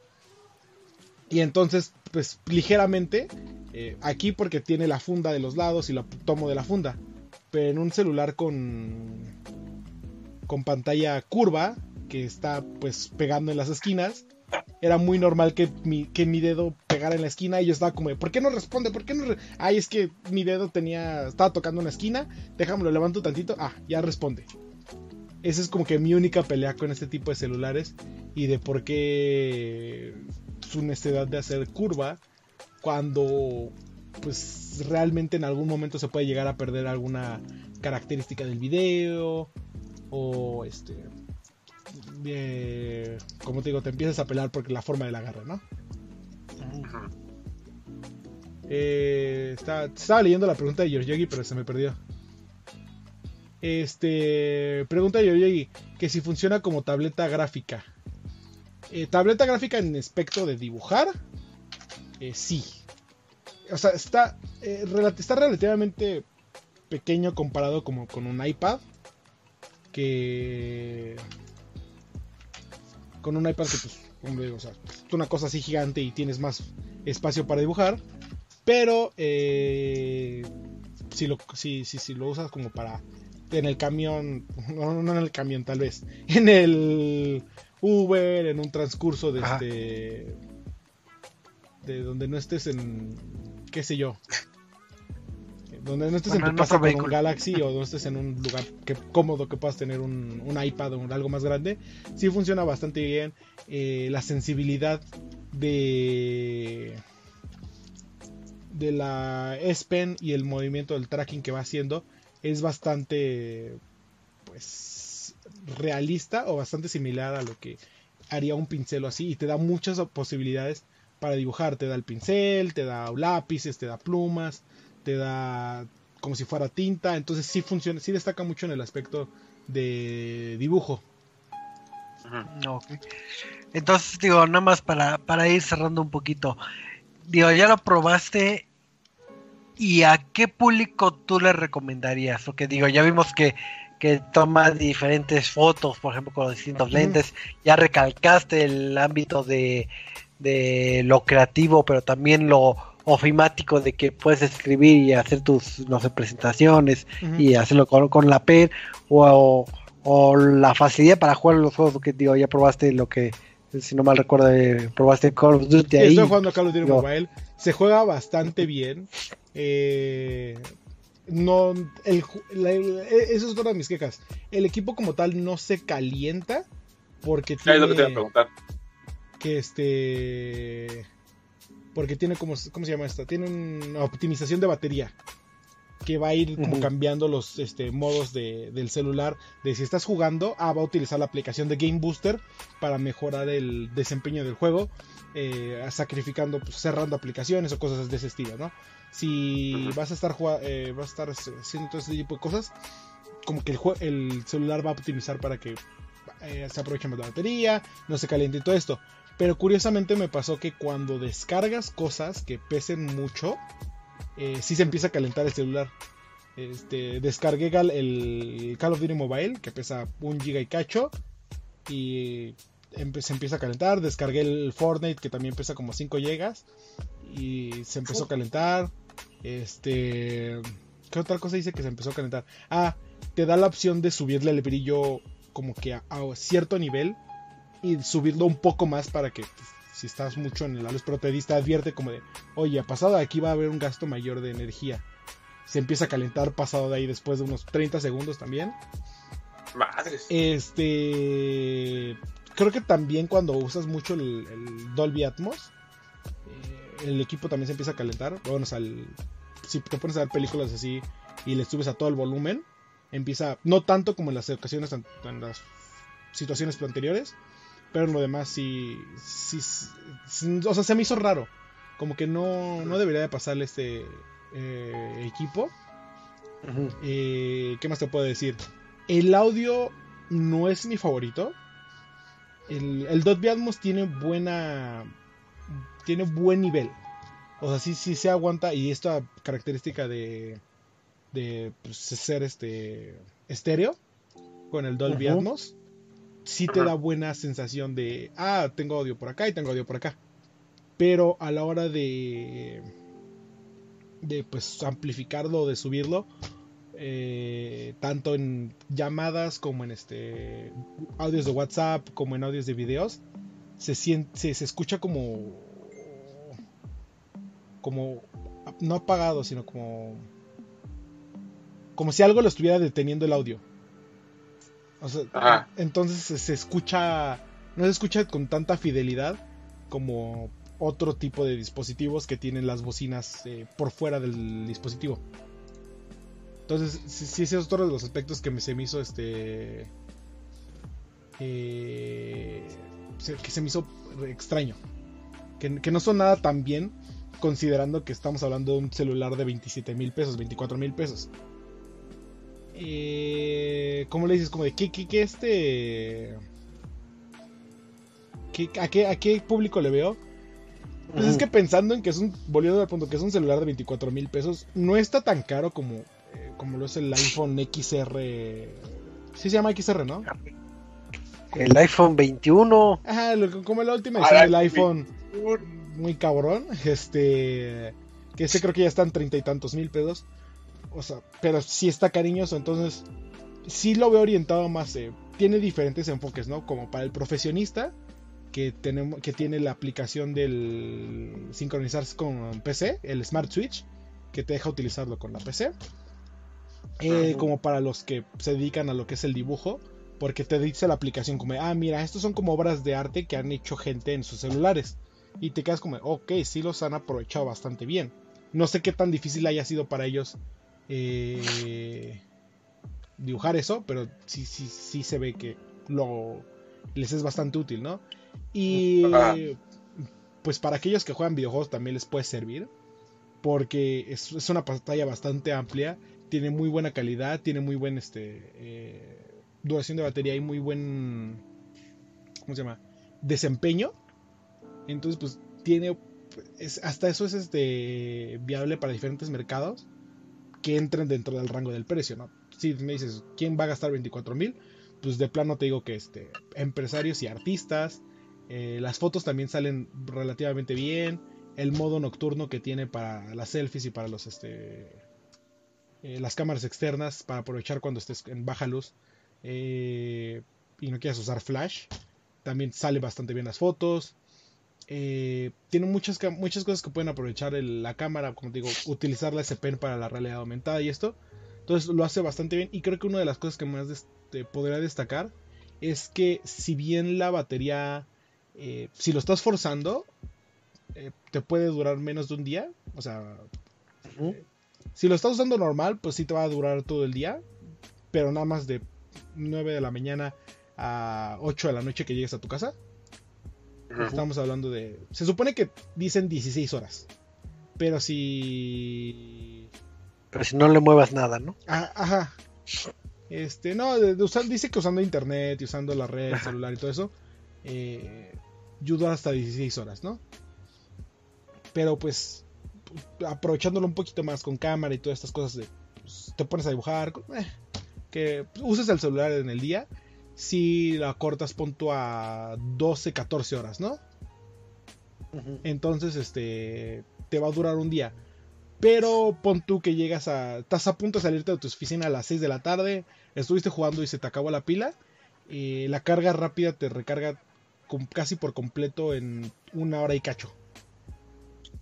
Y entonces, pues ligeramente, eh, aquí porque tiene la funda de los lados y lo tomo de la funda. Pero en un celular con, con pantalla curva, que está pues pegando en las esquinas, era muy normal que mi, que mi dedo pegara en la esquina y yo estaba como, ¿por qué no responde? ¿Por qué no? Ay, es que mi dedo tenía, estaba tocando una esquina, déjame lo levanto tantito, ah, ya responde. Esa es como que mi única pelea con este tipo de celulares y de por qué su necesidad de hacer curva cuando pues realmente en algún momento se puede llegar a perder alguna característica del video o este eh, como te digo te empiezas a pelar porque la forma de la garra no eh, estaba leyendo la pregunta de Georgiogui pero se me perdió. Este pregunta de Georgiogui que si funciona como tableta gráfica eh, tableta gráfica en aspecto de dibujar, eh, sí. O sea, está, eh, está relativamente pequeño comparado como con un iPad. Que... Con un iPad que pues, hombre, o sea, es una cosa así gigante y tienes más espacio para dibujar. Pero si, lo, si, si, lo usas como para... En el camión, no, no en el camión tal vez, en el Uber, en un transcurso de este. de donde no estés en. qué sé yo. Donde no estés en tu casa con un Galaxy o donde estés en un lugar que, cómodo que puedas tener un, iPad o algo más grande, sí funciona bastante bien. Eh, la sensibilidad de de la S Pen y el movimiento del tracking que va haciendo es bastante pues realista o bastante similar a lo que haría un pincel así y te da muchas posibilidades para dibujar. Te da el pincel, te da lápices, te da plumas, te da como si fuera tinta. Entonces sí funciona, sí destaca mucho en el aspecto de dibujo. Entonces digo, nada más para, para ir cerrando un poquito. Digo, ya lo probaste ¿Y a qué público tú le recomendarías? Porque digo, ya vimos que que toma diferentes fotos, por ejemplo, con los distintos lentes. Ya recalcaste el ámbito de, de lo creativo, pero también lo ofimático de que puedes escribir y hacer tus no sé, presentaciones y hacerlo con, la pen o, o, la facilidad para jugar los juegos que digo ya probaste lo que si no mal recuerdo probaste Call of Duty ahí estoy jugando Call of Duty Mobile. Se juega bastante bien. Eh, no el, e, eso es una de mis quejas. El equipo como tal no se calienta porque tiene que preguntar. Que este porque tiene como ¿cómo se llama esta? Tiene una optimización de batería que va a ir como cambiando los este, modos de, del celular. De si estás jugando, ah, va a utilizar la aplicación de Game Booster para mejorar el desempeño del juego, eh, sacrificando, pues, cerrando aplicaciones o cosas de ese estilo, ¿no? si vas a estar eh, vas a estar haciendo todo ese tipo de cosas, como que el, el celular va a optimizar para que eh, se aproveche más la batería, no se caliente y todo esto. Pero curiosamente me pasó que cuando descargas cosas que pesen mucho, eh, sí se empieza a calentar el celular. Este, descargué el Call of Duty Mobile, que pesa un giga y cacho, y se empieza a calentar. Descargué el Fortnite, que también pesa como 5 gigas, y se empezó a calentar. Este. ¿Qué otra cosa dice que se empezó a calentar? Ah, te da la opción de subirle el brillo como que a, cierto nivel y subirlo un poco más para que pues, si estás mucho en la luz, pero te, advierte como de, oye, pasado de aquí va a haber un gasto mayor de energía. Se empieza a calentar pasado de ahí después de unos 30 segundos también. Madres. Este. Creo que también cuando usas mucho el, Dolby Atmos, eh, el equipo también se empieza a calentar. Bueno, o sea, si te pones a ver películas así y le subes a todo el volumen, empieza, no tanto como en las ocasiones, en, las situaciones anteriores, pero en lo demás sí, sí, o sea, se me hizo raro. Como que no, no debería de pasarle este eh, equipo. Eh, ¿Qué más te puedo decir? El audio no es mi favorito. El, el Dolby Atmos tiene buena tiene buen nivel. O sea, sí, sí se aguanta y esta característica de, de pues, ser este estéreo con el Dolby Ujú. Atmos, sí te da buena sensación de, ah, tengo audio por acá y tengo audio por acá. Pero a la hora de, de pues amplificarlo, de subirlo, eh, tanto en llamadas como en este audios de WhatsApp, como en audios de videos, se siente, se, se escucha como, como no apagado, sino como, como si algo lo estuviera deteniendo el audio. O sea, Ajá. entonces se, escucha, no se escucha con tanta fidelidad como otro tipo de dispositivos que tienen las bocinas eh, por fuera del dispositivo. Entonces, sí, sí, ese es otro de los aspectos que me, se me hizo este. eh, que se me hizo extraño. Que, que no son nada tan bien, considerando que estamos hablando de un celular de 27 mil pesos, 24 mil pesos. Eh, ¿Cómo le dices? Como de qué, qué, qué este. ¿Qué- a, qué, ¿A qué público le veo? Pues es que pensando en que es un, volviendo al punto, que es un celular de 24 mil pesos, no está tan caro como, eh, como lo es el iPhone XR. Sí se llama XR, ¿no? El iPhone 21. Ajá, lo- como la última Ah, edición del iPhone, muy cabrón. Este, que ese creo que ya están treinta y tantos mil pesos. O sea, pero sí está cariñoso, entonces sí lo veo orientado más. eh, tiene diferentes enfoques, ¿no? Como para el profesionista, que, tenemos, que tiene la aplicación del sincronizarse con PC, el Smart Switch, que te deja utilizarlo con la PC. Eh, como para los que se dedican a lo que es el dibujo, porque te dice la aplicación como, ah, mira, estos son como obras de arte que han hecho gente en sus celulares. Y te quedas como, ok, sí los han aprovechado bastante bien. No sé qué tan difícil haya sido para ellos eh, dibujar eso, pero sí, sí, sí se ve que lo, les es bastante útil, ¿no? Y Ajá. pues para aquellos que juegan videojuegos también les puede servir, porque es, es una pantalla bastante amplia, tiene muy buena calidad, tiene muy buen este eh, duración de batería y muy buen ¿cómo se llama? desempeño. Entonces, pues tiene es, hasta eso es este viable para diferentes mercados que entren dentro del rango del precio, ¿no? Si me dices, ¿quién va a gastar 24 mil? Pues de plano te digo que este, empresarios y artistas. eh, las fotos también salen relativamente bien. El modo nocturno que tiene para las selfies y para los este, eh, las cámaras externas para aprovechar cuando estés en baja luz eh, y no quieras usar flash. También sale bastante bien las fotos. Eh, tiene muchas, muchas cosas que pueden aprovechar el- la cámara, como digo, utilizar la S Pen para la realidad aumentada y esto. Entonces lo hace bastante bien y creo que una de las cosas que más des- te podría destacar es que si bien la batería, eh, si lo estás forzando, eh, te puede durar menos de un día. O sea, Ujú. si lo estás usando normal, pues sí te va a durar todo el día. Pero nada más de 9 de la mañana a 8 de la noche que llegues a tu casa. Estamos hablando de... Se supone que dicen 16 horas. Pero si... Pero si no le muevas nada, ¿no? Ah, ajá. Este, no, de- de usar- dice que usando internet y usando la red, el celular y todo eso, eh, ayuda hasta 16 horas, ¿no? Pero pues, aprovechándolo un poquito más con cámara y todas estas cosas de, pues, te pones a dibujar, eh, que uses el celular en el día, si la cortas, pon tú a 12, 14 horas, ¿no? Entonces, este, te va a durar un día. Pero pon tú que llegas a. Estás a punto de salirte de tu oficina a las 6 de la tarde. Estuviste jugando y se te acabó la pila. Y la carga rápida te recarga com- casi por completo en una hora y cacho.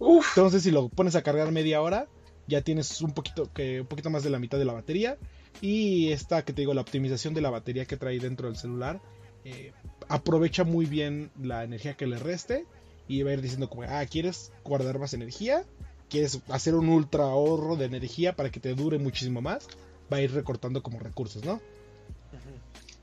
Uf, Entonces, si lo pones a cargar media hora, ya tienes un poquito, que, un poquito más de la mitad de la batería. Y esta que te digo, la optimización de la batería que trae dentro del celular, eh, aprovecha muy bien la energía que le reste. Y va a ir diciendo como, ah, ¿quieres guardar más energía? ¿Quieres hacer un ultra ahorro de energía para que te dure muchísimo más? Va a ir recortando como recursos, ¿no?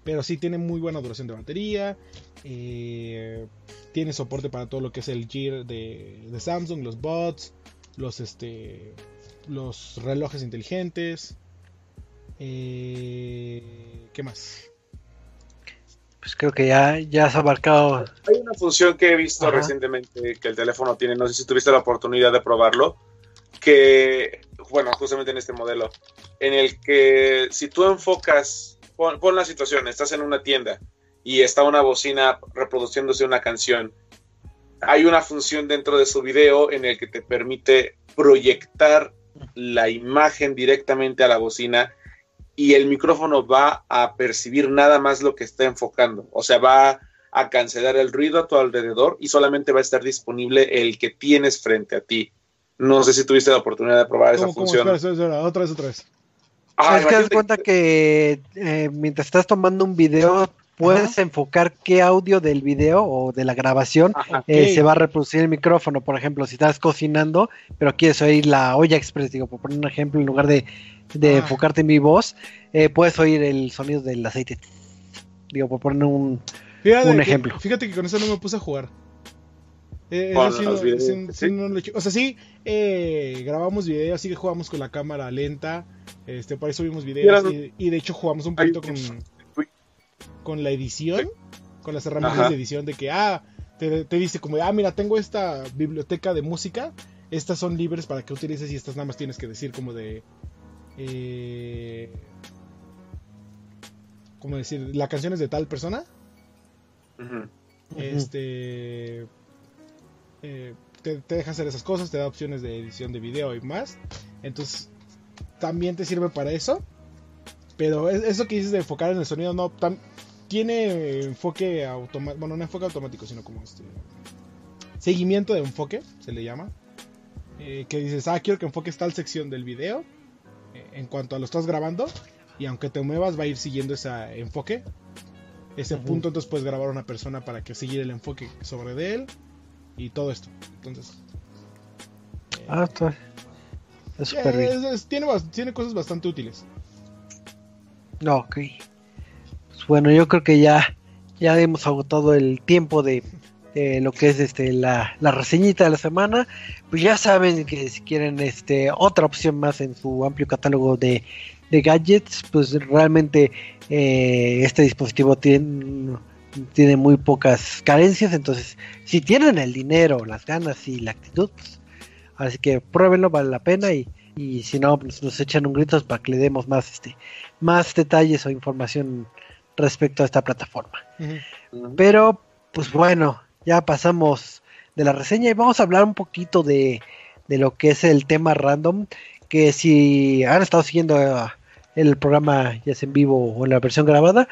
Pero sí tiene muy buena duración de batería. eh, tiene soporte para todo lo que es el Gear de, de Samsung, los bots, los este, los relojes inteligentes. Eh, ¿Qué más? pues creo que ya, ya has abarcado. Hay una función que he visto recientemente que el teléfono tiene, no sé si tuviste la oportunidad de probarlo, que, bueno, justamente en este modelo, en el que si tú enfocas, pon, pon la situación, estás en una tienda y está una bocina reproduciéndose una canción. Hay una función dentro de su video en el que te permite proyectar la imagen directamente a la bocina y el micrófono va a percibir nada más lo que está enfocando. O sea, va a cancelar el ruido a tu alrededor y solamente va a estar disponible el que tienes frente a ti. No sé si tuviste la oportunidad de probar esa función. otra vez, otra vez. Ah, es que das cuenta que eh, mientras estás tomando un video, puedes enfocar qué audio del video o de la grabación eh, se va a reproducir el micrófono. Por ejemplo, si estás cocinando, pero quieres oír la olla express, digo, por poner un ejemplo, en lugar de, de enfocarte en mi voz, eh, puedes oír el sonido del aceite. Digo, por poner un, un ejemplo. Fíjate que con eso no me puse a jugar. o sea, sí, eh, grabamos videos, sí que jugamos con la cámara lenta, este, por eso vimos videos y, y, de hecho jugamos un poquito con, con la edición, con las herramientas de edición, de que, ah, te, dice como, ah, mira, tengo esta biblioteca de música, estas son libres para que utilices y estas nada más tienes que decir como de... Eh, como decir, la canción es de tal persona. Este... Eh, te, te, deja hacer esas cosas, te da opciones de edición de video y más. Entonces, también te sirve para eso. Pero eso que dices de enfocar en el sonido, no, tiene enfoque automático, bueno, no enfoque automático, sino como este seguimiento de enfoque, se le llama. Eh, que dices, ah, quiero que enfoques tal sección del video eh, en cuanto a lo estás grabando y aunque te muevas va a ir siguiendo ese enfoque. Ese punto entonces puedes grabar a una persona para que seguir el enfoque sobre de él y todo esto. Entonces... Eh, ah, está. Es super bien. tiene, tiene cosas bastante útiles. Ok bueno, yo creo que ya, ya hemos agotado el tiempo de, lo que es este la, reseñita de la semana. Pues ya saben que si quieren este otra opción más en su amplio catálogo de, gadgets, pues realmente eh, este dispositivo tiene, tiene muy pocas carencias. Entonces, si tienen el dinero, las ganas y la actitud, pues, así que pruébenlo, vale la pena y, y si no, pues nos echan un grito para que le demos más este más detalles o información respecto a esta plataforma. Pero, pues bueno, ya pasamos de la reseña y vamos a hablar un poquito de, de lo que es el tema random, que si han estado siguiendo eh, el programa ya sea en vivo o en la versión grabada,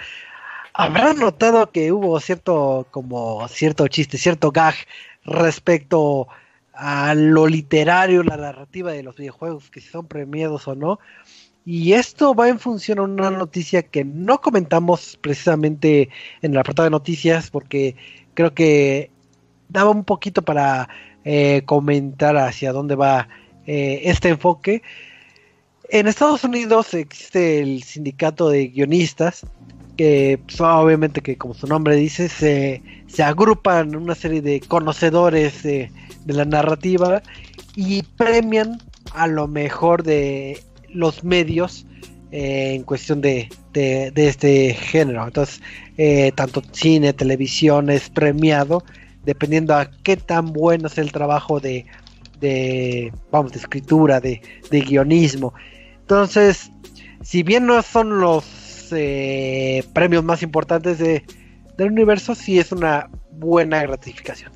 habrán notado que hubo cierto como cierto chiste, cierto gag respecto a lo literario, la narrativa de los videojuegos, que si son premiados o no. Y esto va en función a una noticia que no comentamos precisamente en la portada de noticias porque creo que daba un poquito para eh, comentar hacia dónde va eh, este enfoque. En Estados Unidos existe el sindicato de guionistas que pues, obviamente que como su nombre dice se, se agrupan una serie de conocedores de la narrativa y premian a lo mejor de los medios eh, en cuestión de, de, este género. Entonces, eh, tanto cine, televisión es premiado dependiendo a qué tan bueno es el trabajo de, de vamos, de escritura, de, de guionismo. Entonces, si bien no son los eh, premios más importantes de, del universo, sí es una buena gratificación.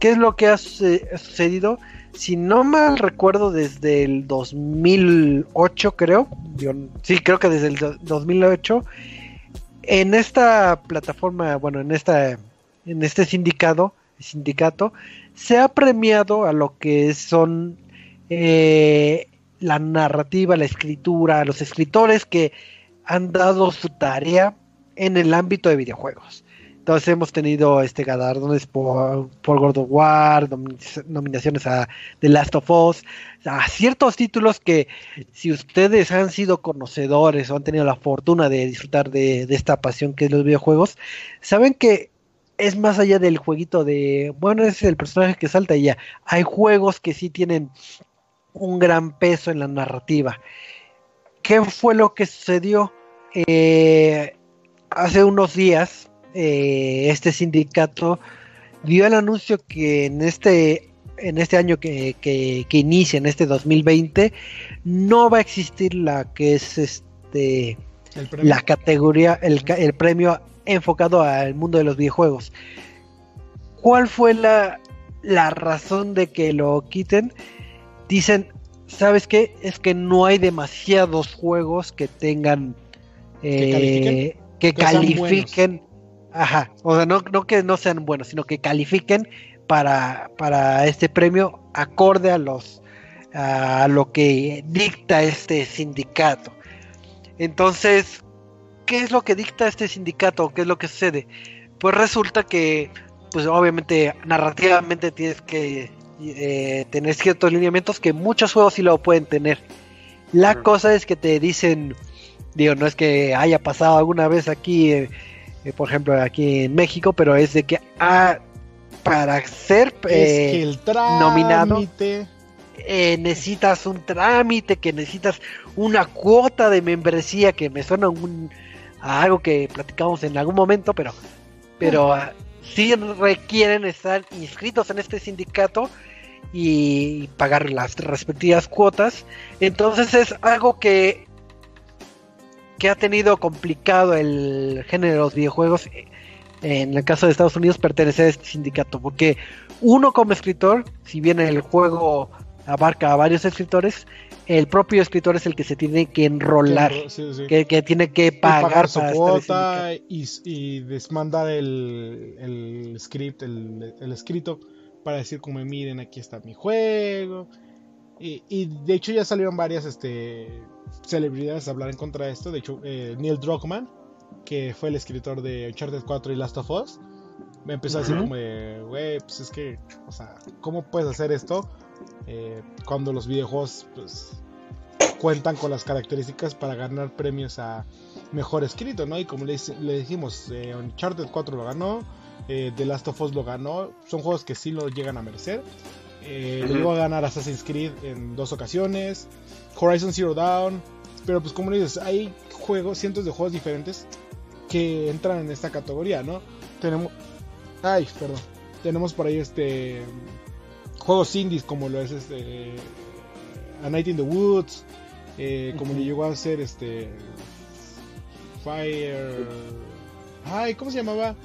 ¿Qué es lo que ha sucedido? Si no mal recuerdo, desde el 2008, creo. Yo, sí, creo que desde el 2008. En esta plataforma, bueno, en esta, en este sindicato, sindicato, se ha premiado a lo que son eh, la narrativa, la escritura, los escritores que han dado su tarea en el ámbito de videojuegos. Entonces hemos tenido este galardones por, por God of War, nominaciones a The Last of Us, a ciertos títulos que si ustedes han sido conocedores o han tenido la fortuna de disfrutar de, esta pasión que es los videojuegos, saben que es más allá del jueguito de, bueno, es el personaje que salta y ya. Hay juegos que sí tienen un gran peso en la narrativa. ¿Qué fue lo que sucedió? Eh, hace unos días eh, este sindicato dio el anuncio que en este en este año que, que, inicia, en este 2020, no va a existir la que es este la categoría, el, el premio enfocado al mundo de los videojuegos. ¿Cuál fue la, la razón de que lo quiten? Dicen, ¿sabes qué? Es que no hay demasiados juegos que tengan... que califiquen. Eh, ajá, o sea, no, no que no sean buenos, sino que califiquen para, para este premio acorde a los a lo que dicta este sindicato. Entonces, ¿qué es lo que dicta este sindicato? ¿Qué es lo que sucede? Pues resulta que, pues obviamente, narrativamente tienes que eh, tener ciertos lineamientos que muchos juegos sí lo pueden tener. La cosa es que te dicen, digo, no es que haya pasado alguna vez aquí, eh, eh, por ejemplo, aquí en México, pero es de que ah, para ser el nominado necesitas un trámite, que necesitas una cuota de membresía, que me suena un, a algo que platicamos en algún momento, pero, pero ah, sí requieren estar inscritos en este sindicato y pagar las respectivas cuotas. Entonces es algo que, que ha tenido complicado el género de los videojuegos. En el caso de Estados Unidos, pertenecer a este sindicato, porque uno como escritor, si bien el juego abarca a varios escritores, el propio escritor es el que se tiene que enrolar, Que, tiene que pagar, su cuota y, desmandar el, script, el, escrito, para decir como miren, aquí está mi juego. Y, de hecho ya salieron varias este, celebridades hablar en contra de esto. De hecho, eh, Neil Druckmann, que fue el escritor de Uncharted 4 y Last of Us, me empezó a decir como, güey, pues es que, o sea, ¿cómo puedes hacer esto? Eh, cuando los videojuegos pues, cuentan con las características para ganar premios a mejor escrito, ¿no? Y como le, dijimos, eh, Uncharted 4 lo ganó, eh, The Last of Us lo ganó, son juegos que sí lo llegan a merecer. Eh, Lo a ganar Assassin's Creed en dos ocasiones, Horizon Zero Dawn, pero pues como le dices, hay juegos, cientos de juegos diferentes que entran en esta categoría, ¿no? Tenemos, ay, perdón, tenemos por ahí este juegos indies como lo es este A Night in the Woods, eh, como le llegó a hacer este Fire ay cómo se llamaba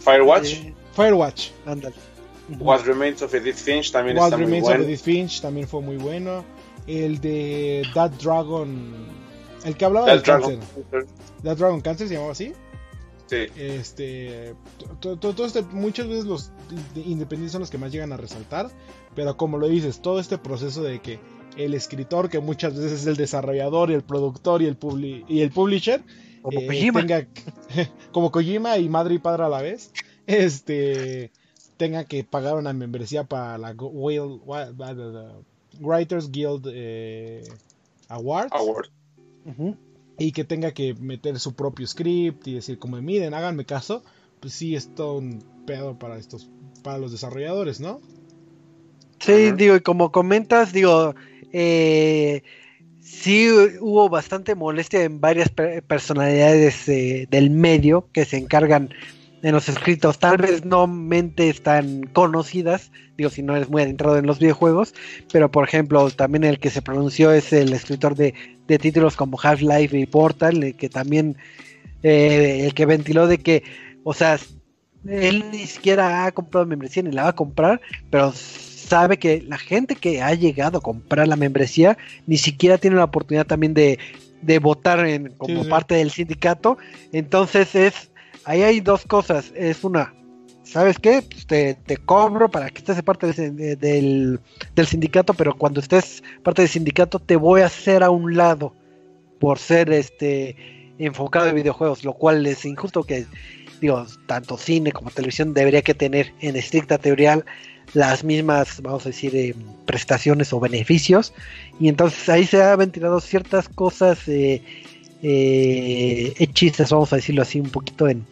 Firewatch. Eh, Firewatch. Ándale What Remains of Edith Finch también What está Remains muy bueno. of Edith Finch también fue muy bueno. El de That Dragon el que hablaba del cáncer. That Dragon Cancer se llamaba así. Este, todo, este, muchas veces los independientes son los que más llegan a resaltar, pero como lo dices, todo este proceso de que el escritor, que muchas veces es el desarrollador y el productor y el, y el publisher, como, eh, Tenga, como Kojima y madre y padre a la vez, este tenga que pagar una membresía para la Writers Guild eh, Awards. Award. Y que tenga que meter su propio script y decir como miren háganme caso pues sí es todo un pedo para estos para los desarrolladores no sí digo y como comentas digo eh, sí hubo bastante molestia en varias personalidades eh, del medio que se encargan en los escritos, tal vez no mentes tan conocidas, digo si no eres muy adentrado en los videojuegos, pero por ejemplo también el que se pronunció es el escritor de, títulos como Half-Life y Portal, el que también, eh, el que ventiló de que, o sea, él ni siquiera ha comprado membresía ni la va a comprar, pero sabe que la gente que ha llegado a comprar la membresía ni siquiera tiene la oportunidad también de, de votar en, como parte del sindicato, entonces es ahí hay dos cosas. Es una, ¿sabes qué? Pues te, cobro para que estés parte del, sindicato, pero cuando estés parte del sindicato te voy a hacer a un lado por ser este enfocado en videojuegos, lo cual es injusto que digo, tanto cine como televisión debería que tener en estricta teoría las mismas, vamos a decir, eh, prestaciones o beneficios. Y entonces ahí se han ventilado ciertas cosas eh, eh, hechizas, vamos a decirlo así, un poquito en,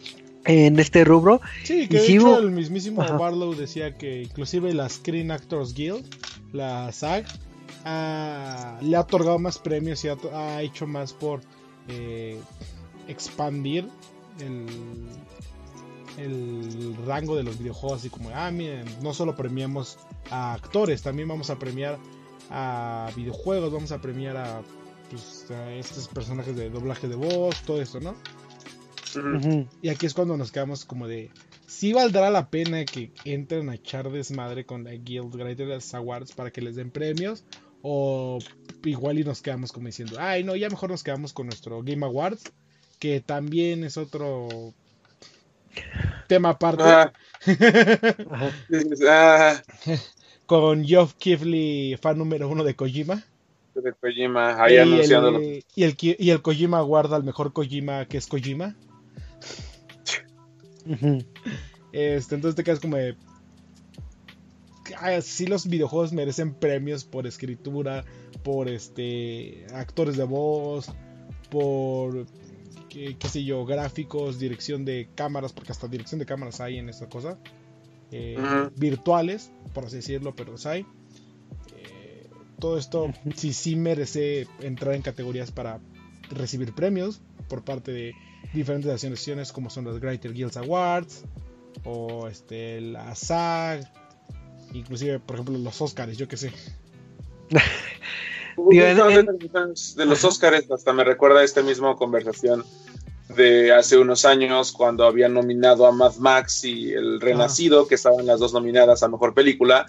en este rubro. Sí, que de hecho el mismísimo Barlow decía que inclusive la Screen Actors Guild, la SAG, le ha otorgado más premios y ha, hecho más por eh, expandir el rango de los videojuegos, así como, ah, miren, no solo premiamos a actores, también vamos a premiar a videojuegos, vamos a premiar a, pues, a estos personajes de doblaje de voz, todo esto, ¿no? Y aquí es cuando nos quedamos como de, sí valdrá la pena que entren a echar desmadre con la Guild Writers Awards para que les den premios, o igual y nos quedamos como diciendo, ay, no, ya mejor nos quedamos con nuestro Game Awards, que también es otro tema aparte. Ah, ah, con Geoff Keighley, fan número uno de Kojima. De Kojima, ahí y, anunciándolo. el, y, el, y el Kojima guarda al mejor Kojima que es Kojima. Este, entonces te quedas como de. Ah, sí, los videojuegos merecen premios por escritura, por este actores de voz, por qué, qué sé yo, gráficos, dirección de cámaras, porque hasta dirección de cámaras hay en esta cosa. eh. Virtuales, por así decirlo, pero los hay. Todo esto sí sí merece entrar en categorías para recibir premios por parte de diferentes asociaciones como son los Greater Guilds Awards o este la SAG inclusive por ejemplo los Oscars yo que sé. Digo, en- en- de los Oscars hasta me recuerda esta misma conversación de hace unos años cuando habían nominado a Mad Max y El Renacido, que estaban las dos nominadas a Mejor Película,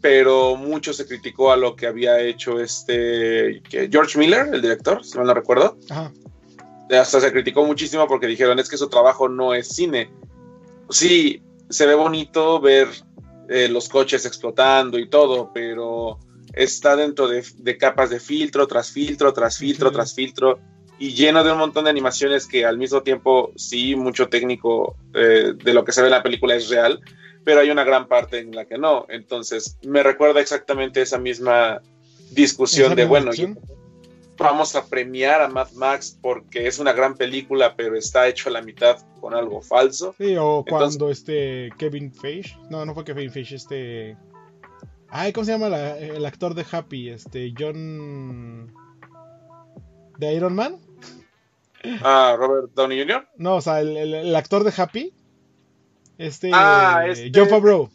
pero mucho se criticó a lo que había hecho este George Miller, el director, si mal no recuerdo. Ajá. Hasta se criticó muchísimo porque dijeron, es que su trabajo no es cine. Sí, se ve bonito ver eh, los coches explotando y todo, pero está dentro de, de capas de filtro, tras filtro, tras filtro, tras filtro, y lleno de un montón de animaciones que al mismo tiempo, sí, mucho técnico eh, de lo que se ve en la película es real, pero hay una gran parte en la que no. Entonces, me recuerda exactamente esa misma discusión ¿Esa de, bueno, vamos a premiar a Mad Max porque es una gran película, pero está hecho a la mitad con algo falso. Sí, o Entonces- cuando este Kevin Feige no no fue Kevin Feige este ay cómo se llama la- el actor de Happy este John de Iron Man Ah, Robert Downey Jr. no o sea el, el- el actor de Happy este, Ah, este- John Favreau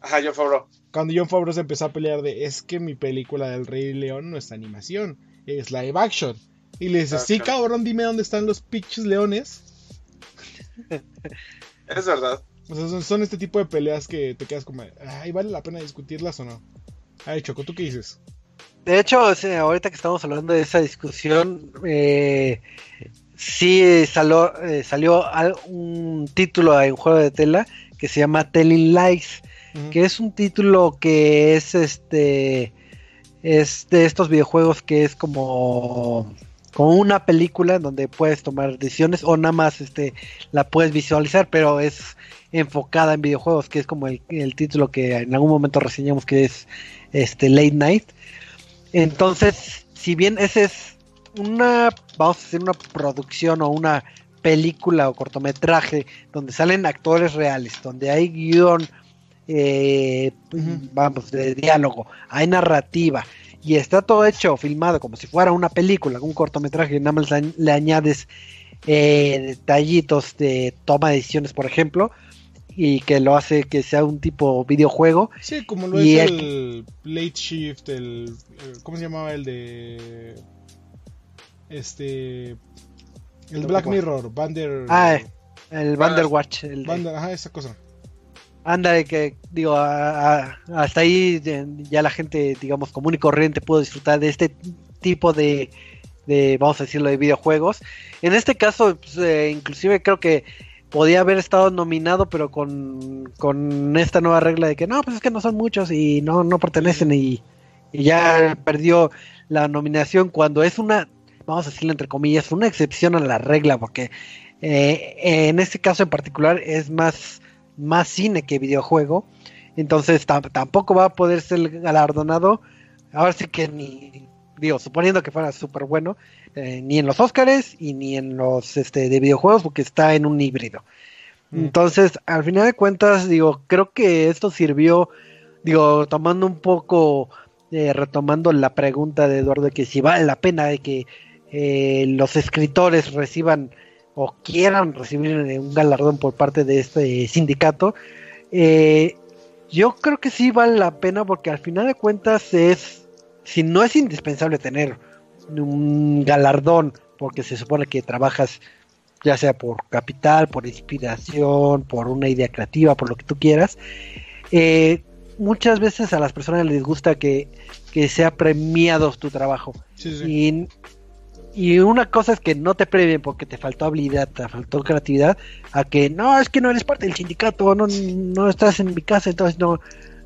Ajá, John Favreau. cuando John Favreau se empezó a pelear de es que mi película del Rey León no es animación, es live action. Y le dice, sí Action. cabrón, dime dónde están los pinches leones. Es verdad. O sea, son, son este tipo de peleas que te quedas como, ay, ¿vale la pena discutirlas o no? Ay, Choco, ¿tú qué dices? De hecho, ahorita que estamos hablando de esa discusión, eh, sí salió, eh, salió al- un título en juego de tela que se llama Telling Lies, que es un título que es este es de estos videojuegos que es como como una película en donde puedes tomar decisiones o nada más este la puedes visualizar, pero es enfocada en videojuegos, que es como el, el título que en algún momento reseñamos que es este Late Night. Entonces, si bien ese es una, vamos a decir, una producción o una película o cortometraje donde salen actores reales, donde hay guion, eh, vamos, de diálogo, hay narrativa y está todo hecho, filmado como si fuera una película, un cortometraje, y nada más le, añades eh, detallitos de toma de decisiones, por ejemplo, y que lo hace que sea un tipo videojuego. Sí, como lo Y es el- el Late Shift, el... eh, ¿Cómo se llamaba el de... Este... El Black Mirror, Bander... Ah, El Vanderwatch, el de- Bander, ajá, esa cosa. Anda, que digo, a- a- hasta ahí eh, ya la gente, digamos, común y corriente pudo disfrutar de este tipo de, de, vamos a decirlo, de videojuegos. En este caso, pues, eh, inclusive creo que podía haber estado nominado, pero con, con esta nueva regla de que no, pues es que no son muchos y no, no pertenecen y, y ya perdió la nominación cuando es una, vamos a decirlo entre comillas, una excepción a la regla, porque eh, en este caso en particular es más más cine que videojuego. Entonces tam- tampoco va a poder ser galardonado. Ahora sí que ni, digo, suponiendo que fuera súper bueno, eh, ni en los Oscars y ni en los este, de videojuegos, porque está en un híbrido. Mm. Entonces, al final de cuentas, digo, creo que esto sirvió, digo, tomando un poco, eh, retomando la pregunta de Eduardo, de que si vale la pena de que eh, los escritores reciban o quieran recibir un galardón por parte de este sindicato, eh, yo creo que sí vale la pena porque al final de cuentas es, si no es indispensable tener un galardón, porque se supone que trabajas ya sea por capital, por inspiración, por una idea creativa, por lo que tú quieras, eh, muchas veces a las personas les gusta que, que sea premiado tu trabajo. Y, y, una cosa es que no te premien porque te faltó habilidad, te faltó creatividad, a que no, es que no eres parte del sindicato, no, no estás en mi casa, entonces no,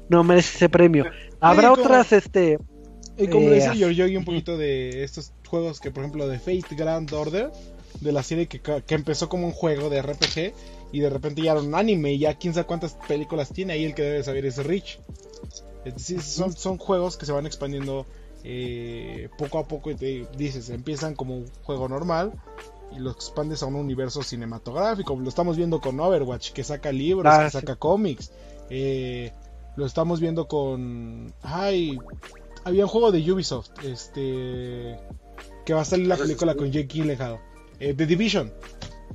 no mereces ese premio. Habrá otras, este... Y como eh, dice Giorgio, un poquito de estos juegos que, por ejemplo, de Fate Grand Order, de la serie que, que, empezó como un juego de RPG y de repente ya era un anime y ya quién sabe cuántas películas tiene ahí el que debe saber es Rich. Es decir, son, son juegos que se van expandiendo eh, poco a poco te dices, empiezan como un juego normal y lo expandes a un universo cinematográfico. Lo estamos viendo con Overwatch, que saca libros, ah, que saca cómics. Eh, lo estamos viendo con... Ay, había un juego de Ubisoft, este... Que va a salir la película con Jake Gyllenhaal. Eh, The Division.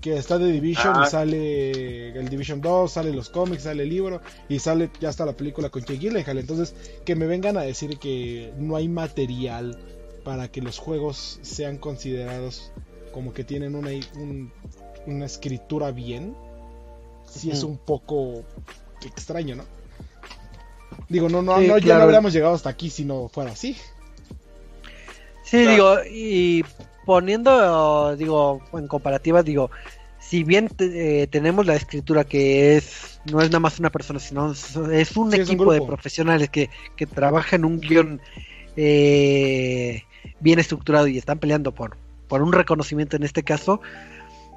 Que está The Division y ah. sale el Division 2, sale los cómics, sale el libro y sale ya está la película con Jake Gyllenhaal. Entonces, que me vengan a decir que no hay material para que los juegos sean considerados como que tienen una, una escritura bien, si es un poco extraño, ¿no? Digo, no, no, no ya no habríamos llegado hasta aquí si no fuera así. Sí, digo, y poniendo, digo, en comparativa, digo, si bien eh, tenemos la escritura que es, no es nada más una persona, sino es un equipo de profesionales que, que trabaja en un guion eh, bien estructurado y están peleando por, por un reconocimiento en este caso,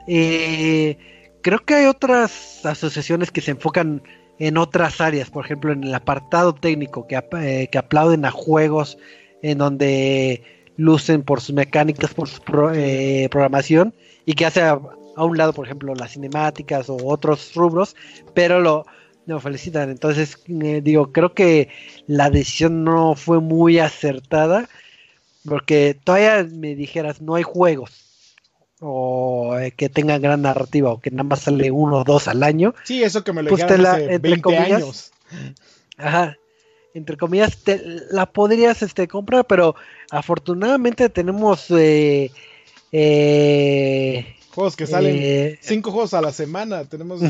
eh, creo que hay otras asociaciones que se enfocan en otras áreas, por ejemplo en el apartado técnico, que, que aplauden a juegos en donde lucen por sus mecánicas, por su eh, programación y que hace a, un lado, por ejemplo, las cinemáticas o otros rubros, pero lo, felicitan. Entonces, eh, digo, creo que la decisión no fue muy acertada porque todavía me dijeras, no hay juegos o eh, que tengan gran narrativa o que nada más sale uno o dos al año. Sí, eso que me lo pues hace 20 años. Ajá, entre comillas, te, la podrías este, comprar, pero afortunadamente tenemos eh, eh, juegos que salen, eh, cinco juegos a la semana. Tenemos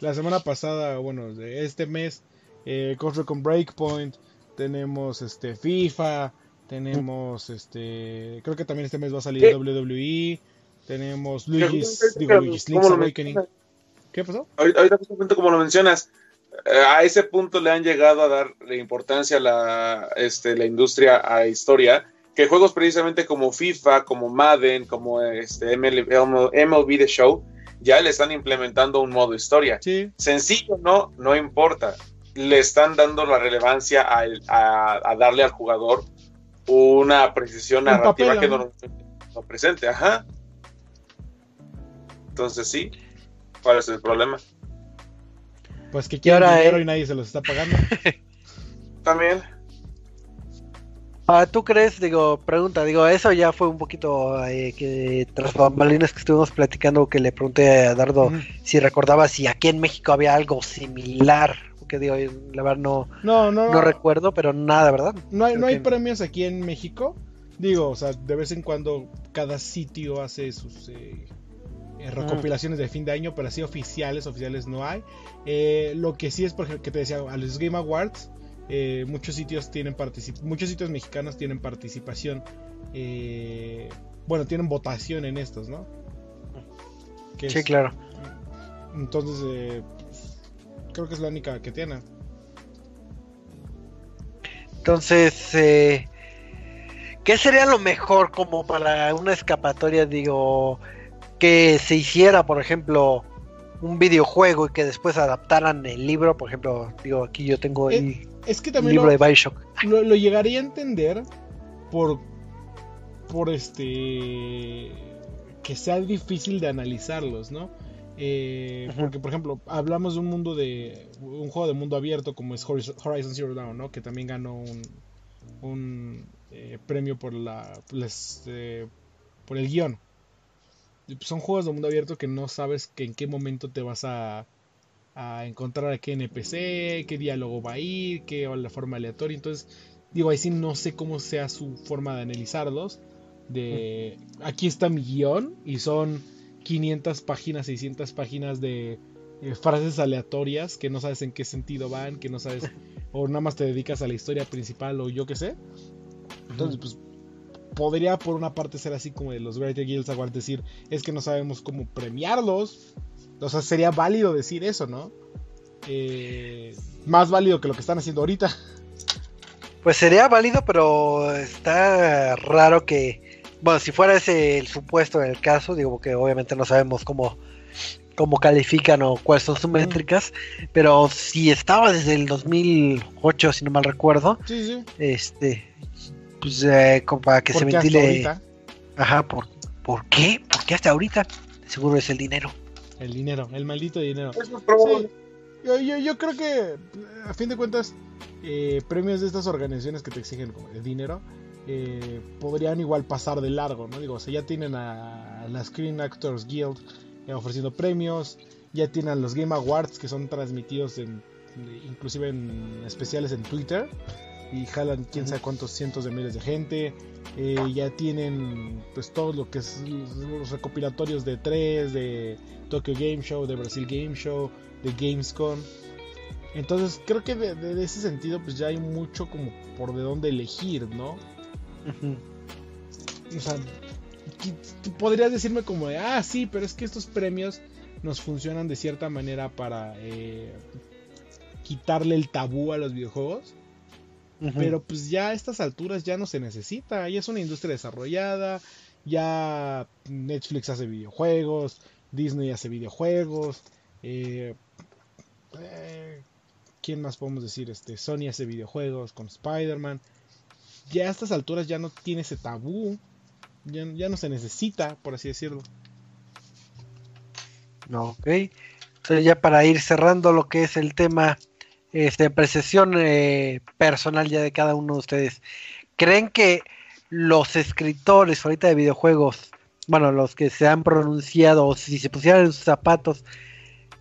la semana pasada, bueno, de este mes, eh, con Breakpoint, tenemos este FIFA, tenemos este, creo que también este mes va a salir WWE, tenemos Luigi's, digo Luigi's Link's Awakening. ¿Qué pasó? Ahorita, ahorita como lo mencionas, a ese punto le han llegado a dar importancia a la, este, la industria a historia, que juegos precisamente como FIFA, como Madden, como este MLB, MLB The Show, ya le están implementando un modo historia. Sencillo, no, no importa. Le están dando la relevancia a, darle al jugador una precisión narrativa que no, no presente. Ajá. Entonces sí, ¿cuál es el problema? Pues que quieren dinero y nadie se los está pagando. También. Ah, ¿Tú crees, digo, pregunta, digo, eso ya fue un poquito eh, que tras bambalinas que estuvimos platicando, que le pregunté a Dardo si recordaba si aquí en México había algo similar, que digo, la verdad no, no, no, recuerdo, pero nada, ¿verdad? No hay, no hay premios aquí en México, digo, o sea, de vez en cuando cada sitio hace sus eh, eh, recopilaciones de fin de año, pero así oficiales, oficiales no hay. Eh, lo que sí es, por ejemplo, que te decía, a los Game Awards, eh, muchos sitios tienen muchos sitios mexicanos tienen participación, bueno, tienen votación en estos, ¿no? sí, claro. Entonces, creo que es la única que tiene. Entonces, ¿qué sería lo mejor como para una escapatoria? Digo, que se hiciera, por ejemplo, un videojuego y que después adaptaran el libro, por ejemplo, digo, aquí yo tengo el, eh, es, que también libro de Bioshock. Lo, llegaría a entender por, por este, que sea difícil de analizarlos, ¿no? Eh, porque, por ejemplo, hablamos de un mundo de. Un juego de mundo abierto como es Horizon Zero Dawn, ¿no? Que también ganó un, un eh, premio por la. por el guion. Son juegos de mundo abierto que no sabes que en qué momento te vas a, a encontrar a qué NPC, qué diálogo va a ir, qué la forma aleatoria. Entonces, digo, ahí sí no sé cómo sea su forma de analizarlos. De aquí está mi guion y son 500 páginas, 600 páginas de eh, frases aleatorias que no sabes en qué sentido van, que no sabes, o nada más te dedicas a la historia principal o yo qué sé. Entonces, pues podría por una parte ser así como de los Greater Guilds Awards decir, es que no sabemos cómo premiarlos. O sea, sería válido decir eso, ¿no? Eh, más válido que lo que están haciendo ahorita. Pues sería válido, pero está raro que, bueno, si fuera ese el supuesto en el caso, digo que obviamente no sabemos cómo, cómo califican o cuáles son sus métricas, pero si estaba desde el 2008, si no mal recuerdo, Sí, sí. este, pues eh, como para que se ventile. ahorita, Ajá, ¿por, ¿por qué? ¿Por qué hasta ahorita? Seguro es el dinero. el dinero, el maldito dinero. Eso es. Sí. Yo, yo, yo creo que, a fin de cuentas, eh, premios de estas organizaciones que te exigen como el dinero eh, podrían igual pasar de largo, ¿no? Digo, o sea, ya tienen a la Screen Actors Guild eh, ofreciendo premios, ya tienen a los Game Awards que son transmitidos en, inclusive en especiales en Twitter y jalan quién sabe cuántos cientos de miles de gente. Eh, ya tienen pues todo lo que es los recopilatorios de 3, de Tokyo Game Show, de Brasil Game Show, de Gamescom. Entonces creo que de, de- de ese sentido pues ya hay mucho como por de dónde elegir, ¿no? O sea, podrías decirme como de, ah, sí, pero es que estos premios nos funcionan de cierta manera para eh, quitarle el tabú a los videojuegos. Pero pues ya a estas alturas ya no se necesita, ya es una industria desarrollada, ya Netflix hace videojuegos, Disney hace videojuegos, eh, eh, ¿quién más podemos decir? Este, Sony hace videojuegos con Spider-Man. Ya a estas alturas ya no tiene ese tabú, ya, ya no se necesita, por así decirlo. Ok. Entonces ya para ir cerrando lo que es el tema este, apreciación eh, personal ya de cada uno de ustedes. ¿Creen que los escritores ahorita de videojuegos, bueno, los que se han pronunciado, o si se pusieran en sus zapatos,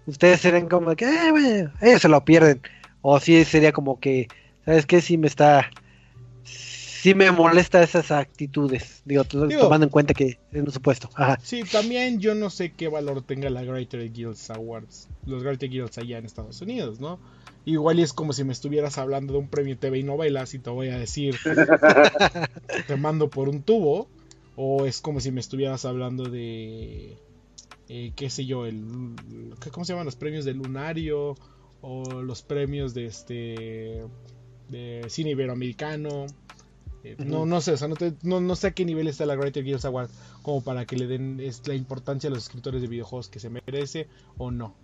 ustedes serían como que, eh, bueno, ellos se lo pierden? O si sería como que, ¿sabes qué? Sí me está, sí me molesta esas actitudes. Digo- tomando en cuenta que es un supuesto. Ajá. Sí, también yo no sé qué valor tenga la Greater Guilds Awards, los Greater Guilds allá en Estados Unidos, ¿no? Igual y es como si me estuvieras hablando de un premio TV y novelas y te voy a decir, te mando por un tubo, o es como si me estuvieras hablando de, eh, qué sé yo, el, ¿qué- ¿cómo se llaman los premios del Lunario? O los premios de este, de cine iberoamericano. Eh, No, no sé, o sea, no, te- no, no sé a qué nivel está la Greater Guilds Award como para que le den es, la importancia a los escritores de videojuegos que se merece o no.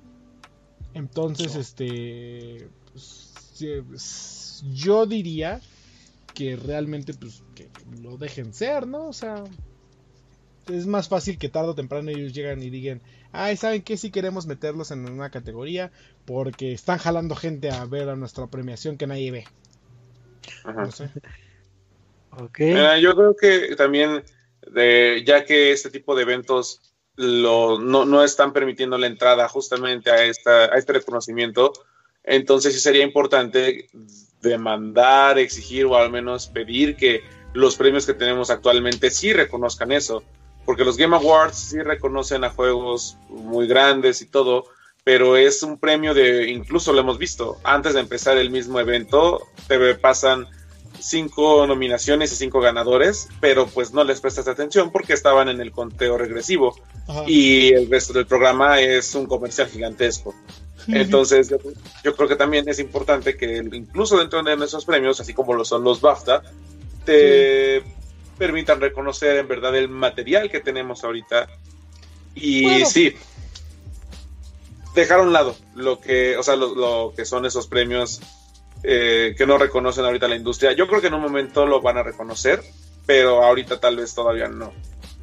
Entonces, este, pues, pues, yo diría que realmente, pues, que lo dejen ser, ¿no? O sea, es más fácil que tarde o temprano ellos llegan y digan, ay, ¿saben qué? Si queremos meterlos en una categoría porque están jalando gente a ver a nuestra premiación que nadie ve. Ajá. No sé. Ok. Mira, yo creo que también, de, ya que este tipo de eventos lo, no, no están permitiendo la entrada justamente a, esta, a este reconocimiento, entonces sí sería importante demandar, exigir o al menos pedir que los premios que tenemos actualmente sí reconozcan eso, porque los Game Awards sí reconocen a juegos muy grandes y todo, pero es un premio de, incluso lo hemos visto, antes de empezar el mismo evento, te pasan cinco nominaciones y cinco ganadores, pero pues no les prestas atención porque estaban en el conteo regresivo Ajá. y el resto del programa es un comercial gigantesco. Entonces, yo, yo creo que también es importante que incluso dentro de nuestros premios, así como lo son los BAFTA, te permitan reconocer en verdad el material que tenemos ahorita. Y Bueno. sí, dejar a un lado lo que, o sea, lo, lo que son esos premios eh, que no reconocen ahorita la industria. Yo creo que en un momento lo van a reconocer, pero ahorita tal vez todavía no.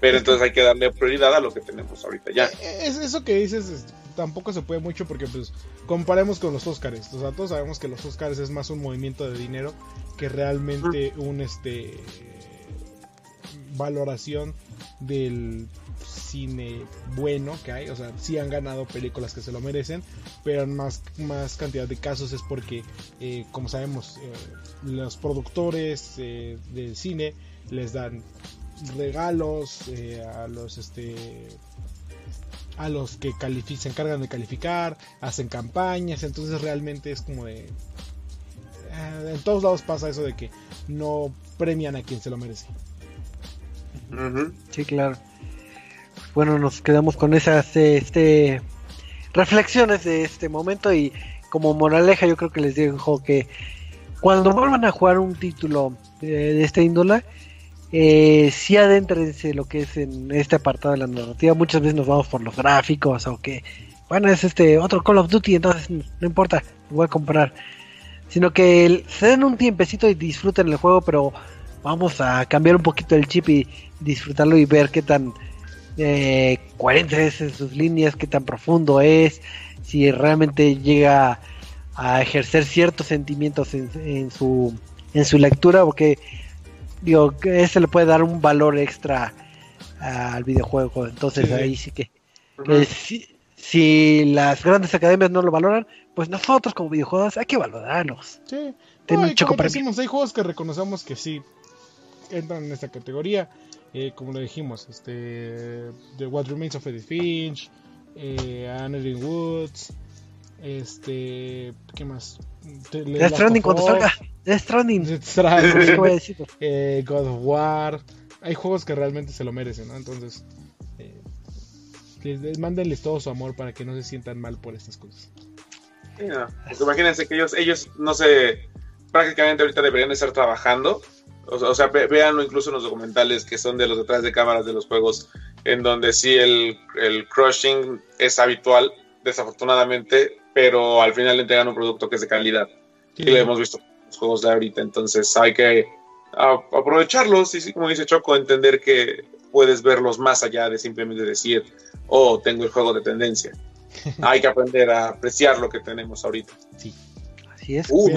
Pero entonces hay que darle prioridad a lo que tenemos ahorita ya. Eh, Es, eso que dices es- tampoco se puede mucho porque pues comparemos con los Oscars. O sea, todos sabemos que los Oscars es más un movimiento de dinero que realmente un este valoración del cine bueno que hay, o sea, sí han ganado películas que se lo merecen, pero en más, más cantidad de casos es porque, eh, como sabemos, eh, los productores eh, del cine les dan regalos a los este a los que se encargan de calificar, hacen campañas, entonces realmente es como de en todos lados pasa eso de que no premian a quien se lo merece. Sí, claro bueno, nos quedamos con esas este, reflexiones de este momento y como moraleja yo creo que les digo que cuando vuelvan a jugar un título de, esta índole, eh, sí adéntrense lo que es en este apartado de la narrativa. Muchas veces nos vamos por los gráficos o que, bueno, es este otro Call of Duty, entonces no importa, voy a comprar. Sino que se den un tiempecito y disfruten el juego, pero vamos a cambiar un poquito el chip y disfrutarlo y ver qué tan eh, coherentes en sus líneas, qué tan profundo es, si realmente llega a ejercer ciertos sentimientos en, su en su lectura, porque digo que ese le puede dar un valor extra al videojuego. Entonces ahí sí que, si, las grandes academias no lo valoran, pues nosotros como videojuegos hay que valorarnos. Sí. hay juegos que reconocemos que sí entran en esta categoría. Eh, como lo dijimos, este, The What Remains of Edith Finch, eh, Anne Woods, este, ¿qué más? Death Stranding cuando salga, Death Stranding, eh, God of War, hay juegos que realmente se lo merecen, ¿no? Entonces, eh, les, mándenles todo su amor para que no se sientan mal por estas cosas. imagínense que ellos, ellos no sé, prácticamente ahorita deberían estar trabajando o, sea, véanlo incluso en los documentales que son de los detrás de cámaras de los juegos, en donde sí el, el crushing es habitual, desafortunadamente, pero al final le entregan un producto que es de calidad. Y lo hemos visto en los juegos de ahorita, entonces hay que aprovecharlos y, como dice Choco, entender que puedes verlos más allá de simplemente decir, oh, tengo el juego de tendencia. hay que aprender a apreciar lo que tenemos ahorita. Sí. Así es. Uh,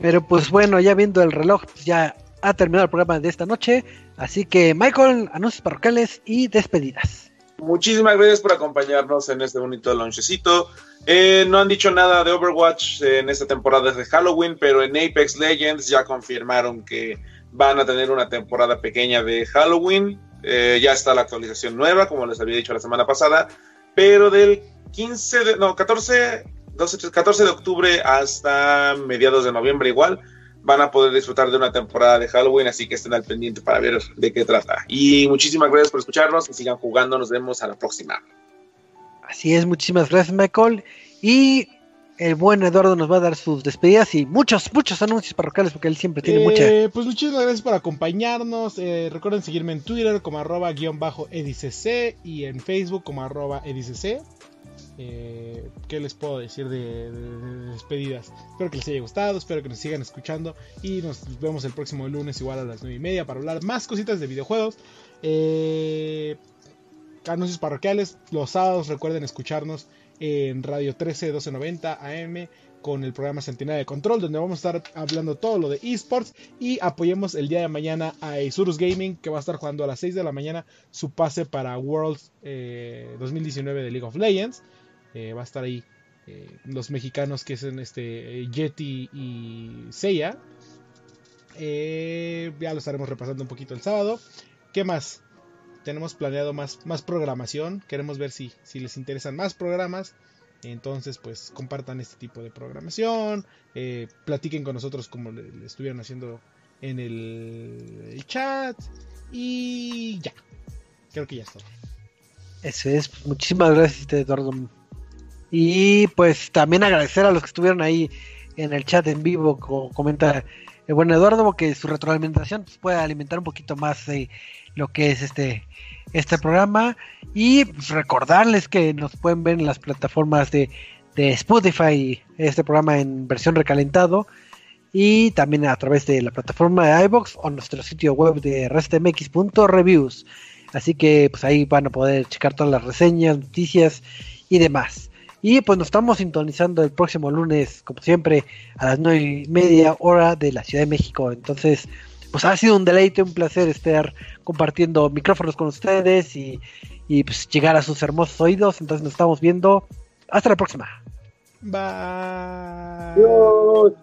pero pues bueno, ya viendo el reloj, pues ya ha terminado el programa de esta noche. Así que Michael, anuncios parroquiales y despedidas. Muchísimas gracias por acompañarnos en este bonito lonchecito. Eh, no han dicho nada de Overwatch en esta temporada de Halloween, pero en Apex Legends ya confirmaron que van a tener una temporada pequeña de Halloween. Eh, ya está la actualización nueva, como les había dicho la semana pasada, pero del 15 de, no, 14 14 de octubre hasta mediados de noviembre igual van a poder disfrutar de una temporada de Halloween, así que estén al pendiente para ver de qué trata. Y muchísimas gracias por escucharnos y sigan jugando, nos vemos a la próxima. Así es, muchísimas gracias Michael. Y el buen Eduardo nos va a dar sus despedidas y muchos, muchos anuncios parroquiales porque él siempre tiene eh, Pues muchísimas gracias por acompañarnos. Eh, recuerden seguirme en Twitter como arroba guion bajo edicc y en Facebook como arroba edicc. Eh, ¿Qué les puedo decir de, despedidas? Espero que les haya gustado, espero que nos sigan escuchando y nos vemos el próximo lunes igual a las 9 y media para hablar más cositas de videojuegos. Eh, anuncios parroquiales, los sábados recuerden escucharnos en Radio 13 1290 AM con el programa Centenaria de Control, donde vamos a estar hablando todo lo de esports y apoyemos el día de mañana a Isurus Gaming, que va a estar jugando a las 6 de la mañana su pase para Worlds 2019 eh, de League of Legends. Eh, va a estar ahí eh, los mexicanos que son este Yeti y Seiya. Eh, ya lo estaremos repasando un poquito el sábado. ¿Qué más? Tenemos planeado más, más programación. Queremos ver si, si les interesan más programas. Entonces, pues compartan este tipo de programación. platiquen con nosotros como le, estuvieron haciendo en el, chat. Y ya. Creo que ya está. Eso es. Muchísimas gracias, Eduardo y pues también agradecer a los que estuvieron ahí en el chat en vivo, como comenta el buen Eduardo, que su retroalimentación pues, puede alimentar un poquito más de lo que es este, este programa. Y pues, recordarles que nos pueden ver en las plataformas de, de Spotify, este programa en versión recalentado. Y también a través de la plataforma de iBox o nuestro sitio web de restmx.reviews. Así que pues ahí van a poder checar todas las reseñas, noticias y demás. Y pues nos estamos sintonizando el próximo lunes, como siempre, a las nueve y media hora de la Ciudad de México. Entonces, pues ha sido un deleite, un placer estar compartiendo micrófonos con ustedes y, y pues llegar a sus hermosos oídos. Entonces nos estamos viendo. Hasta la próxima. Bye. Dios.